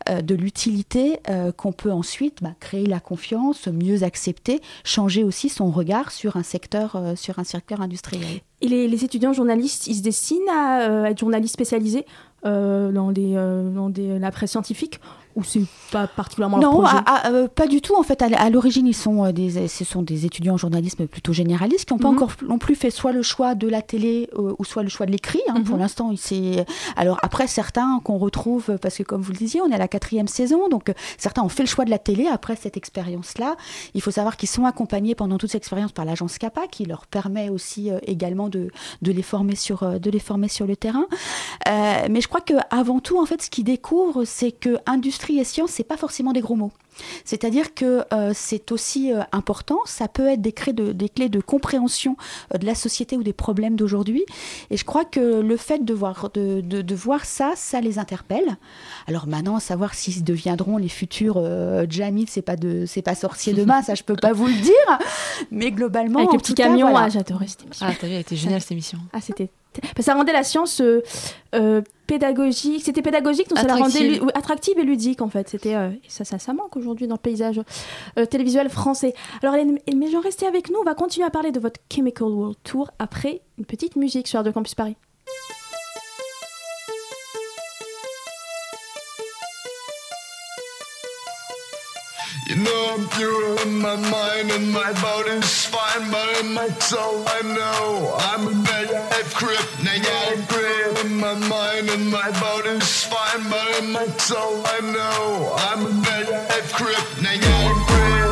J: euh, de l'utilité euh, qu'on peut ensuite bah, créer la confiance, mieux accepter, changer aussi son regard sur un secteur, euh, sur un secteur industriel.
B: Et les, les étudiants journalistes, ils se destinent à euh, être journalistes spécialisés? euh, dans, des, euh, dans des, la presse scientifique ou c'est pas particulièrement leur
J: Non,
B: projet
J: à- à- euh, pas du tout. En fait, à, l'origine, ils sont euh, des, ce sont des étudiants en journalisme plutôt généralistes qui n'ont pas
B: Mhm.
J: encore non plus fait soit le choix de la télé euh, ou soit le choix de l'écrit. hein. Pour
B: Mhm.
J: l'instant, il s'est- alors après certains qu'on retrouve parce que comme vous le disiez, on est à la quatrième saison, donc certains ont fait le choix de la télé après cette expérience-là. Il faut savoir qu'ils sont accompagnés pendant toute cette expérience par l'agence CAPA qui leur permet aussi également de, de les former sur de les former sur le terrain. Mais je crois que avant tout, en fait, ce qu'ils découvrent, c'est que industrie et science, c'est pas forcément des gros mots. C'est-à-dire que euh, c'est aussi euh, important, ça peut être des, clés de, des clés de compréhension euh, de la société ou des problèmes d'aujourd'hui. Et je crois que le fait de voir, de, de- de voir ça, ça les interpelle. Alors maintenant, savoir s'ils deviendront les futurs euh, Jamil, c'est pas de, pas sorcier demain, ça je peux pas vous le dire. Mais globalement,
B: Avec
J: en
B: le petit
J: tout cas,
B: camion,
J: voilà.
B: ah, j'adorais cette émission.
C: Ah, t'as vu, elle était géniale cette émission.
B: Ah, c'était. Ça rendait la science euh, euh, pédagogique. C'était pédagogique, donc ça la rendait
C: Attractive.
B: et ludique en fait. C'était euh, ça, ça, ça manque aujourd'hui dans le paysage euh, télévisuel français. Alors, mais gens, restez avec nous. On va continuer à parler de votre Chemical World Tour après une petite musique sur Radio Campus Paris.
K: You know I'm pure in my mind and my body's fine, but in my soul I know I'm a negative crip, negative crip. In my mind and my body's fine, but in my soul I know I'm a negative crip, negative crip. In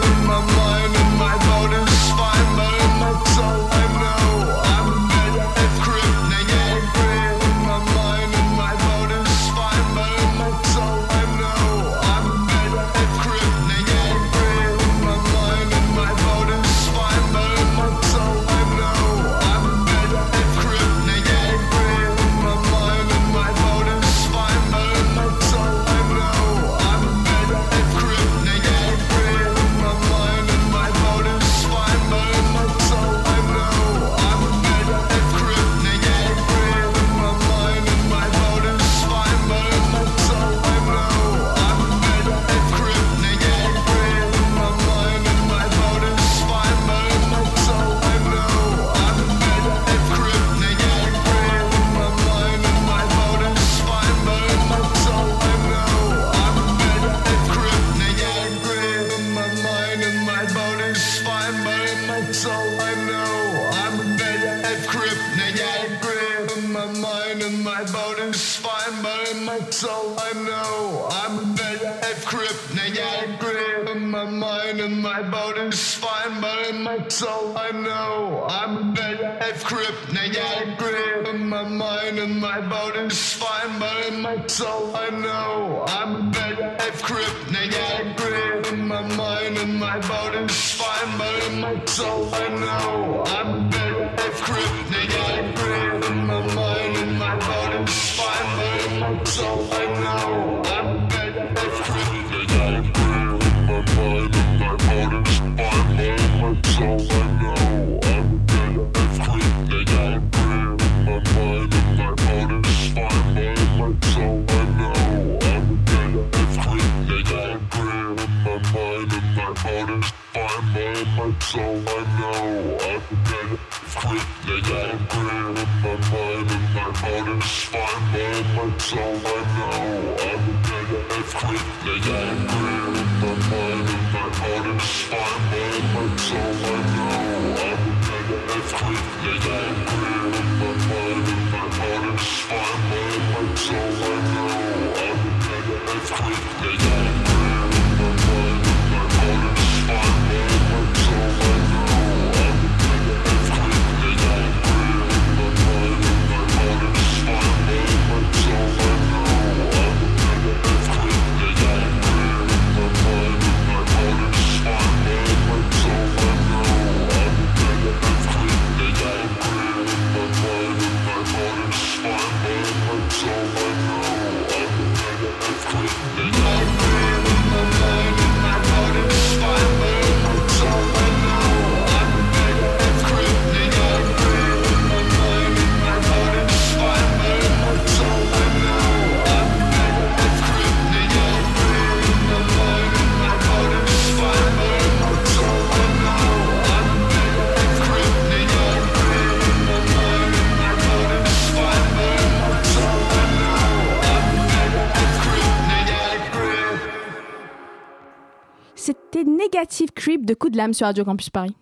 B: de lame sur Radio Campus Paris.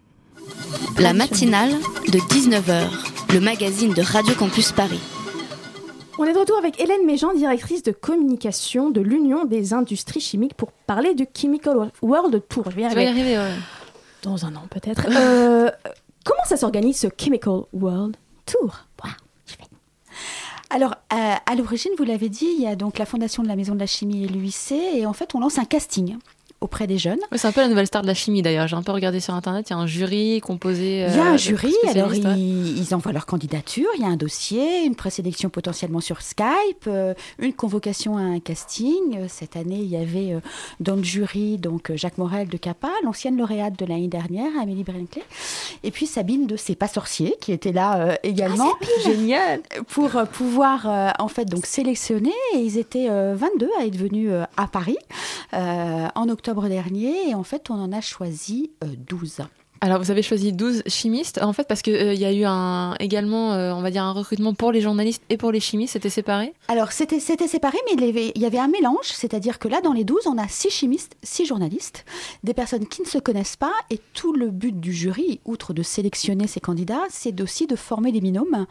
A: La matinale de 19h, le magazine de Radio Campus Paris.
B: On est de retour avec Hélène Méjean, directrice de communication de l'Union des industries chimiques, pour parler du Chemical World Tour. Je vais y arriver.
C: arriver, ouais.
B: Dans un an peut-être. Euh, comment ça s'organise ce Chemical World Tour?
J: Alors, euh, à l'origine, vous l'avez dit, il y a donc la Fondation de la Maison de la Chimie et l'UIC, et en fait, on lance un casting auprès des jeunes.
C: C'est un peu la nouvelle star de la chimie d'ailleurs. J'ai un peu regardé sur internet. Il y a un jury composé.
J: Il y a
C: euh,
J: un jury, alors
C: ouais.
J: ils, ils envoient leur candidature, il y a un dossier, une présélection potentiellement sur Skype, euh, une convocation à un casting. Euh, Cette année, il y avait euh, dans le jury donc euh, Jacques Morel de Capa, l'ancienne lauréate de l'année dernière, Amélie Brinkley, et puis Sabine de C'est pas sorcier qui était là euh, également.
C: Génial
J: Pour euh, pouvoir euh, en fait donc sélectionner, et ils étaient euh, 22 à être venus euh, à Paris euh, en octobre dernier, et en fait on en a choisi euh, 12.
C: Alors, vous avez choisi 12 chimistes, en fait, parce qu'il il y a eu un, également, euh, on va dire, un recrutement pour les journalistes et pour les chimistes. C'était séparé?
J: Alors, c'était séparé, mais il y, avait, un mélange, c'est-à-dire que là, dans les 12, on a 6 chimistes, 6 journalistes, des personnes qui ne se connaissent pas, et tout le but du jury, outre de sélectionner ces candidats, c'est aussi de former des binômes,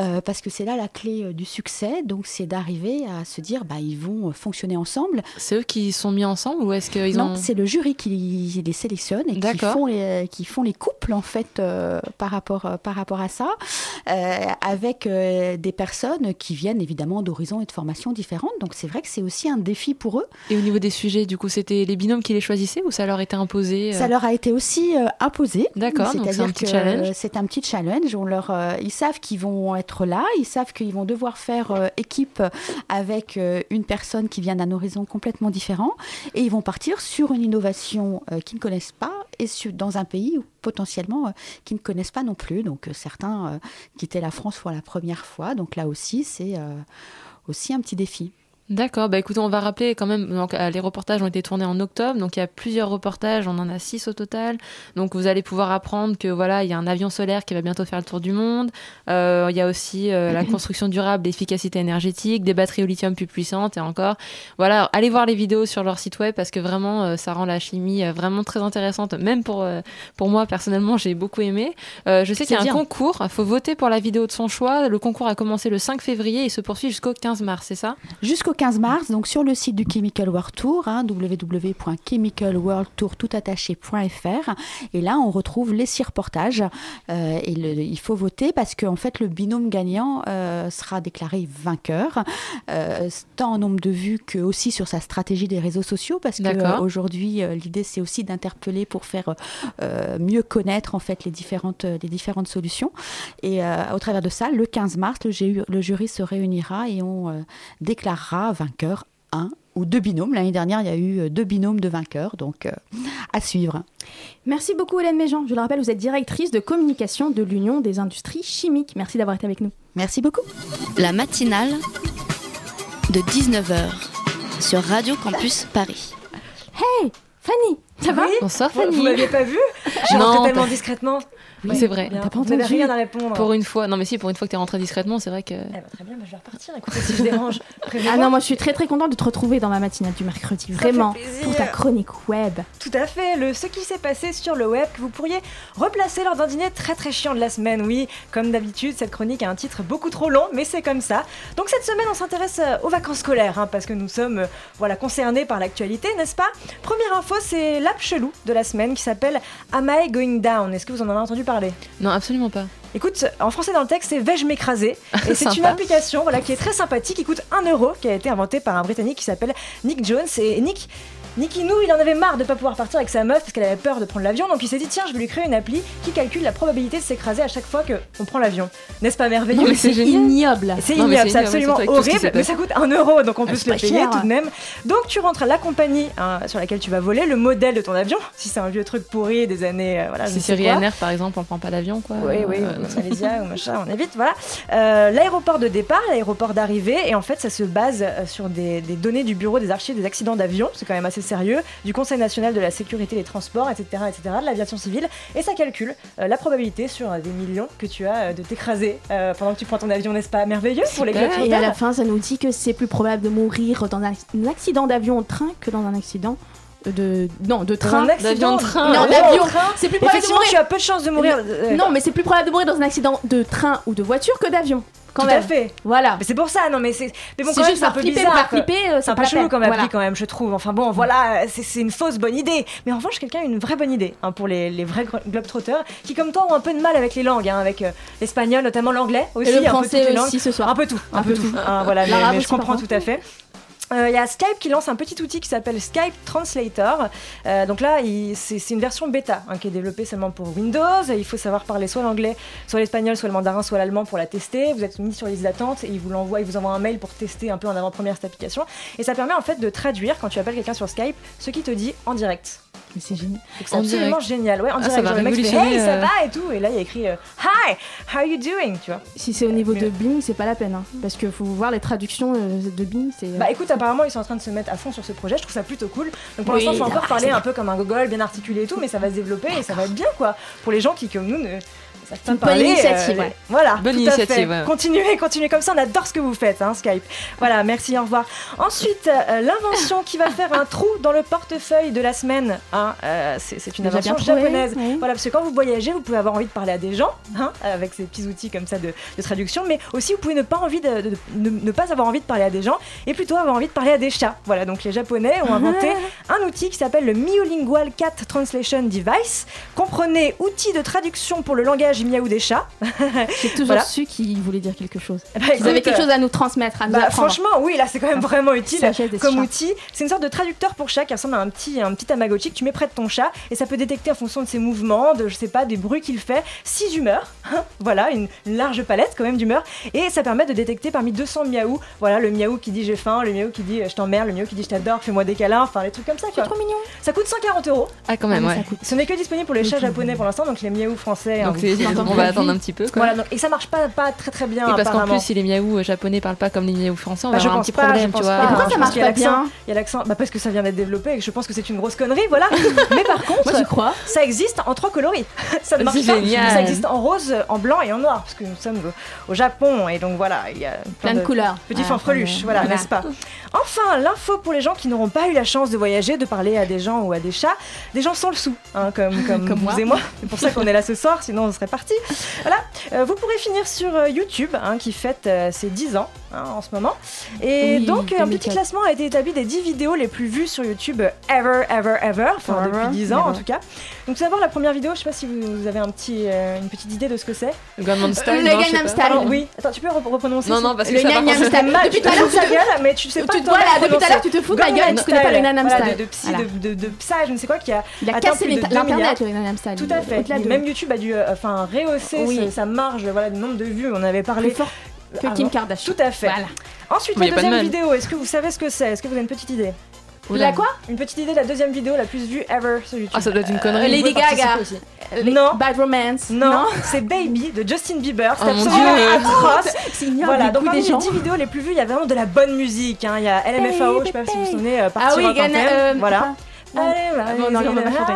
J: euh, parce que c'est là la clé euh, du succès, donc c'est d'arriver à se dire, bah, ils vont fonctionner ensemble.
C: C'est eux qui sont mis ensemble ou est-ce qu'ils
J: Non,
C: ont...
J: c'est le jury qui les sélectionne et qui font, les, qui font les couples en fait euh, par, rapport, euh, par rapport à ça, euh, avec des personnes qui viennent évidemment d'horizons et de formations différentes. Donc c'est vrai que c'est aussi un défi pour eux.
C: Et au niveau des sujets, du coup, c'était les binômes qui les choisissaient ou ça leur était imposé
J: Ça leur a été aussi imposé.
C: D'accord, c'est un petit challenge.
J: c'est un petit challenge. On leur, ils savent qu'ils vont être là, ils savent qu'ils vont devoir faire équipe avec une personne qui vient d'un horizon complètement différent, et ils vont partir sur une innovation qu'ils ne connaissent pas et sur- dans un pays où, potentiellement euh, qu'ils ne connaissent pas non plus. Donc euh, certains euh, quittaient la France pour la première fois. Donc là aussi, c'est aussi un petit défi.
C: D'accord, bah écoutez, on va rappeler quand même, donc euh, les reportages ont été tournés en octobre, donc il y a plusieurs reportages, on en a six au total. Donc vous allez pouvoir apprendre que voilà, il y a un avion solaire qui va bientôt faire le tour du monde. Euh, il y a aussi euh, la construction durable, l'efficacité énergétique, des batteries au lithium plus puissantes et encore. Voilà, allez voir les vidéos sur leur site web parce que vraiment, euh, ça rend la chimie vraiment très intéressante. Même pour pour moi personnellement, j'ai beaucoup aimé. Je sais qu'il y a un concours. Il faut voter pour la vidéo de son choix. Le concours a commencé le 5 février et se poursuit jusqu'au 15 mars, c'est ça?
J: Jusqu'au 15 mars, donc sur le site du Chemical World Tour, hein, www.chemicalworldtourtoutattaché.fr. Et là, on retrouve les six reportages. Euh, et le- il faut voter parce qu'en fait, le binôme gagnant euh, sera déclaré vainqueur, euh, tant en nombre de vues que aussi sur sa stratégie des réseaux sociaux. Parce
C: D'accord.
J: qu'aujourd'hui, l'idée, c'est aussi d'interpeller pour faire mieux connaître en fait les différentes, les différentes solutions. Et au travers de ça, le 15 mars, le, jury se réunira et on euh, vainqueur un ou deux binômes. L'année dernière, il y a eu euh, deux binômes de vainqueurs, donc euh, à suivre.
B: Merci beaucoup Hélène Méjean. Je le rappelle, vous êtes directrice de communication de l'Union des industries chimiques. Merci d'avoir été avec nous.
J: Merci beaucoup.
A: La matinale de 19h sur Radio Campus Paris.
B: Hey, Fanny, ça va?
C: Bonsoir
L: Vous,
C: Fanny.
L: vous m'aviez pas vu J'ai
C: Non,
L: rentré tellement
C: pas-
L: discrètement.
C: Oui, c'est vrai. T'as pas entendu
L: rien à répondre.
C: Pour une fois, non mais si, pour une fois que t'es rentré discrètement, c'est vrai que.
L: Eh ben, très bien, bah, je vais repartir. Écoutez, si je dérange.
B: Ah non, moi je suis très très contente de te retrouver dans ma matinale du mercredi. Vraiment, pour ta chronique web.
L: Tout à fait, le ce qui s'est passé sur le web que vous pourriez replacer lors d'un dîner très très chiant de la semaine. Oui, comme d'habitude, cette chronique a un titre beaucoup trop long, mais c'est comme ça. Donc cette semaine, on s'intéresse euh, aux vacances scolaires, hein, parce que nous sommes euh, voilà, concernés par l'actualité, n'est-ce pas? Première info, c'est l'app chelou de la semaine qui s'appelle Am I Going Down? Est-ce que vous en avez entendu parler
C: Non, absolument pas.
L: Écoute, en français dans le texte, c'est Vais-je m'écraser Et c'est une application voilà, qui est très sympathique, qui coûte 1 euro, qui a été inventée par un Britannique qui s'appelle Nick Jones. Et Nick, Nicky Nou, il en avait marre de pas pouvoir partir avec sa meuf parce qu'elle avait peur de prendre l'avion. Donc il s'est dit, tiens, je vais lui créer une appli qui calcule la probabilité de s'écraser à chaque fois qu'on prend l'avion. N'est-ce pas merveilleux?
C: Non, mais c'est
B: ignoble.
L: C'est ignoble,
C: c'est
L: absolument horrible, mais ça coûte 1 euro, donc on
B: Ah,
L: peut se le payer tout de même. Donc tu rentres à la compagnie hein, sur laquelle tu vas voler, le modèle de ton avion, si c'est un vieux truc pourri des années. euh, voilà,
C: Si c'est. Ryanair par exemple, on prend pas l'avion quoi.
L: Oui, oui,
C: Euh,
L: ou Malaysia ou machin, on évite, voilà. Euh, l'aéroport de départ, l'aéroport d'arrivée, et en fait, ça se base euh, sur des, des données du bureau des archives des accidents d'avion, c'est quand même assez sérieux, du Conseil national de la sécurité des transports, etc., etc., de l'aviation civile, et ça calcule euh, la probabilité sur euh, des millions que tu as euh, de t'écraser pendant que tu prends ton avion, n'est-ce pas? Merveilleux pour les
B: Et à la fin, ça nous dit que c'est plus probable de mourir dans un un accident d'avion au train que dans un accident de non de train.
C: d'avion de train.
B: Non,
L: Oh,
B: d'avion. C'est plus probable de mourir.
L: tu as peu de chances de mourir. euh,
B: Non, mais c'est plus probable de mourir dans un accident de train ou de voiture que d'avion. Quand
L: tout
B: même.
L: à fait.
B: Voilà.
L: Mais c'est pour ça, non mais c'est. Mais bon,
B: C'est
L: quand même,
B: juste
L: c'est un
B: par
L: peu
B: flipper,
L: bizarre.
B: flipper, euh,
L: C'est un
B: pas
L: peu chelou comme appli
B: Voilà.
L: quand même, je trouve. Enfin bon, voilà, c'est c'est une fausse bonne idée. Mais en revanche, quelqu'un a une vraie bonne idée hein, pour les, les vrais glo- globetrotters qui, comme toi, ont un peu de mal avec les langues, hein, avec euh, l'espagnol, notamment l'anglais aussi.
B: Et le
L: un peu
B: français
L: langues.
B: aussi ce soir.
L: Un peu tout, un, peu, tout. hein, voilà, mais, je comprends tout à fait. Euh, Il y a Skype qui lance un petit outil qui s'appelle Skype Translator. Euh, donc là, c'est une version bêta hein, qui est développée seulement pour Windows. Il faut savoir parler soit l'anglais, soit l'espagnol, soit le mandarin, soit l'allemand pour la tester. Vous êtes mis sur liste d'attente et vous l'envoie, il vous envoie un mail pour tester un peu en avant-première cette application. Et ça permet en fait de traduire quand tu appelles quelqu'un sur Skype ce qu'il te dit en direct.
B: Mais c'est génial.
L: C'est absolument génial. Ouais, en
C: Ah, ça va
L: le mec fait, Hey, ça
C: euh,
L: va et tout. Et là, il y a écrit euh, Hi, how are you doing? Tu vois.
B: Si c'est au niveau
L: Mais-
B: de Bing, c'est pas la peine. hein, parce qu'il faut voir les traductions euh, de Bing. C'est.
L: Bah écoute, apparemment ils sont en train de se mettre à fond sur ce projet, je trouve ça plutôt cool. Donc pour
B: Oui,
L: l'instant, il faut encore
B: ah,
L: parler un peu comme un Google, bien articulé et tout, mais ça va se développer et ça va être bien quoi. Pour les gens qui, comme nous, ne
B: une bonne
L: parler. euh,
B: initiative, ouais.
L: Voilà,
C: Bonne
L: tout à
C: initiative,
L: fait.
C: ouais.
L: Continuez, continuez comme ça, on adore ce que vous faites, hein, Skype. Voilà, merci, au revoir. Ensuite, euh, l'invention qui va faire un trou dans le portefeuille de la semaine. hein, euh, c'est une invention japonaise.
B: oui.
L: Voilà, parce que quand vous voyagez, vous pouvez avoir envie de parler à des gens, hein, avec ces petits outils comme ça de, de traduction, mais aussi vous pouvez ne pas, envie de, de- de- ne, ne pas avoir envie de parler à des gens et plutôt avoir envie de parler à des chats. Voilà, donc les Japonais ont inventé un outil qui s'appelle le Miolingual Cat Translation Device. Comprenez outil de traduction pour le langage miaou des chats.
B: J'ai toujours
L: Voilà.
B: su qu'ils voulaient dire quelque chose.
L: Bah,
B: Ils avaient quelque chose à nous transmettre, à nous
L: bah,
B: apprendre.
L: franchement, oui, là c'est quand même vraiment utile comme
B: chats.
L: outil. C'est une sorte de traducteur pour chat qui ressemble à un petit, un petit Tamagotchi que tu mets près de ton chat et ça peut détecter en fonction de ses mouvements, de je sais pas, des bruits qu'il fait, six humeurs. hein, voilà, une, une large palette quand même d'humeurs et ça permet de détecter parmi 200 miaou. Voilà, le miaou qui dit j'ai faim, le miaou qui dit euh, je t'emmerde, le miaou qui dit je t'adore, fais-moi des câlins, enfin les trucs comme ça. quoi.
B: trop mignon.
L: Ça coûte 140 euros.
C: Ah quand même,
B: Ah,
C: ouais.
B: ça coûte.
L: Ce n'est que disponible pour les chats japonais pour l'instant, donc les miaou français. hein,
C: Donc c'est-
L: vous-
C: on va attendre un petit peu quoi.
L: Voilà, donc- et ça marche pas, pas très très bien.
C: Et parce qu'en plus, si les miaou euh, japonais parlent pas comme les miaou français, on
L: Bah,
C: va avoir un petit
L: pas,
C: problème,
L: je pense
C: tu vois.
L: pas.
B: Et pourquoi ça marche pas bien
L: Il y a l'accent, bah parce que ça vient d'être développé et que je pense que c'est une grosse connerie, voilà. Mais par contre,
B: Moi, crois.
L: ça existe en trois coloris. ça ne marche
C: C'est
L: pas.
C: génial.
L: Ça existe en rose, en blanc et en noir, parce que nous sommes au, Japon et donc voilà, il y a
B: Plein de couleurs.
L: Petits
B: Ah,
L: fanfreluches,
B: enfin,
L: voilà, n'est-ce pas? Enfin, l'info pour les gens qui n'auront pas eu la chance de voyager, de parler à des gens ou à des chats, des gens sans le sou, hein, comme, comme, vous et moi. C'est pour ça qu'on est là ce soir, sinon on serait Voilà, Euh, vous pourrez finir sur euh, YouTube, hein, qui fête euh, ses 10 ans. Hein, en ce moment. Et
B: Oui,
L: donc, un
B: 2004.
L: petit classement a été établi des 10 vidéos les plus vues sur YouTube ever, ever, ever. Enfin, depuis 10 ans en tout cas. Donc, tout d'abord, la première vidéo, je sais pas si vous, avez un petit, euh, une petite idée de ce que c'est.
C: Le Gangnam Style,
B: le Gangnam. Style.
L: Pardon, oui. Attends, tu peux re- reprononcer
C: Non, non, parce que
B: Le
C: ça,
B: Gangnam Style.
L: mal,
B: Depuis
L: tu
B: tout à
L: te
B: l'heure,
L: fous de sa gueule, mais tu sais pas
B: Tu- voilà, depuis tout à l'heure, tu te fous de ma gueule, tu connais pas le. Gangnam Style.
L: de, psy, de, de, de Psy, je ne sais quoi, qui a
B: Il a cassé
L: plus de
B: les-
L: 2 milliards.
B: l'internet, le Gangnam Style.
L: Tout à fait. Même YouTube a dû euh, enfin, rehausser sa marge, voilà, le nombre de vues. On avait parlé.
B: Que
L: avant.
B: Kim Kardashian.
L: Tout à fait.
B: Voilà.
L: Ensuite,
C: Mais
L: la deuxième vidéo, est-ce que vous savez ce que c'est? Est-ce que vous avez une petite idée?
B: La quoi?
L: Une petite idée de la deuxième vidéo la plus vue ever sur YouTube.
C: Ah, ça doit être une
B: Euh,
C: connerie.
B: Lady
L: Vous pouvez
B: Gaga. Les-
L: Non.
B: Bad Romance.
L: Non, c'est Baby de Justin Bieber. C'est
C: Oh mon
L: absolument
C: Dieu.
L: atroce.
B: C'est ignoble
L: Voilà, donc parmi
B: des
L: les
B: gens.
L: 10 vidéos les plus vues, il y a vraiment de la bonne musique. hein. Il y a LMFAO, je sais pas si vous vous souvenez, euh,
B: Ah
L: Partir
B: oui, euh,
L: Voilà.
B: Ah, bon, non, on va pas chanter.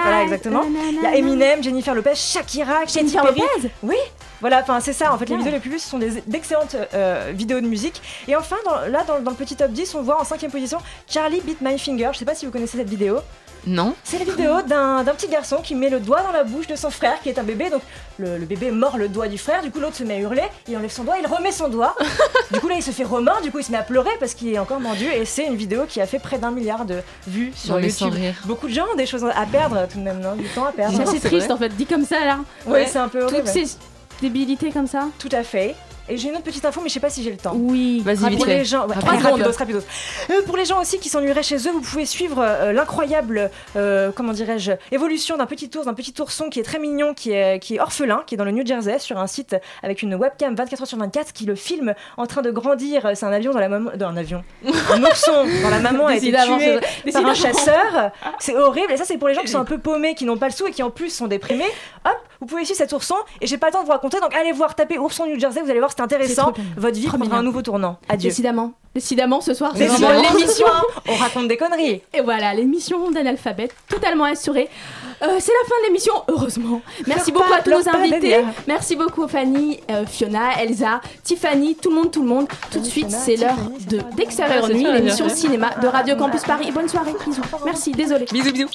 L: Voilà, exactement. Il y a Eminem, Jennifer Lopez, Shakira,
B: Jennifer
L: Perry.
B: Lopez
L: Oui, voilà, enfin c'est ça. En fait, les vidéos les plus vues, ce sont des- d'excellentes euh, vidéos de musique. Et enfin, dans- là, dans, dans le petit top 10, on voit en cinquième position Charlie Beat My Finger. Je sais pas si vous connaissez cette vidéo.
C: Non.
L: C'est la vidéo d'un d'un petit garçon qui met le doigt dans la bouche de son frère qui est un bébé. Donc le, le bébé mord le doigt du frère, du coup l'autre se met à hurler, il enlève son doigt, il remet son doigt. du coup là il se fait remordre, du coup il se met à pleurer parce qu'il est encore mordu. Et c'est une vidéo qui a fait près d'un milliard de vues sur
C: Non,
L: YouTube.
C: rire.
L: Beaucoup de gens ont des choses à perdre tout de même, non? Du temps à perdre.
B: C'est triste
C: vrai.
B: en fait, dit comme ça là.
L: Ouais, c'est un peu horrible.
B: Toutes ces débilités comme ça?
L: Tout à fait. Et j'ai une autre petite info, mais je sais pas si j'ai le temps.
B: Oui.
C: Vas-y, vite
L: Pour les gens, ouais,
C: Rapide.
L: très rapidos, rapidos. Euh, pour les gens aussi qui s'ennuieraient chez eux, vous pouvez suivre euh, l'incroyable, euh, comment dirais-je, évolution d'un petit ours, d'un petit ourson qui est très mignon, qui est, qui est orphelin, qui est dans le New Jersey, sur un site avec une webcam 24h sur 24, qui le filme en train de grandir. C'est un avion dans la maman, dans un avion, un ourson dans la maman a été tué par un chasseur. C'est horrible. Et ça, c'est pour les gens qui sont un peu paumés, qui n'ont pas le sou et qui en plus sont déprimés. Hop, vous pouvez suivre cet ourson. Et j'ai pas le temps de vous raconter, donc allez voir, tapez ourson New Jersey, vous allez voir, c'est intéressant. Votre vie
B: Trop
L: prendra un nouveau tournant. Adieu.
B: Décidément. Décidément, ce soir, c'est l'émission.
L: On raconte des conneries.
B: Et voilà, l'émission d'analphabète, totalement assurée. Euh, c'est la fin de l'émission, heureusement. Merci beaucoup
L: pas,
B: à tous nos invités. Merci beaucoup Fanny, euh, Fiona, Elsa, Tiffany, tout le monde, tout le monde. Tout de suite, c'est l'heure de d'extérieur nuit, l'émission cinéma de Radio Campus Paris. Bonne soirée, bisous. Merci, désolé.
C: Bisous, bisous.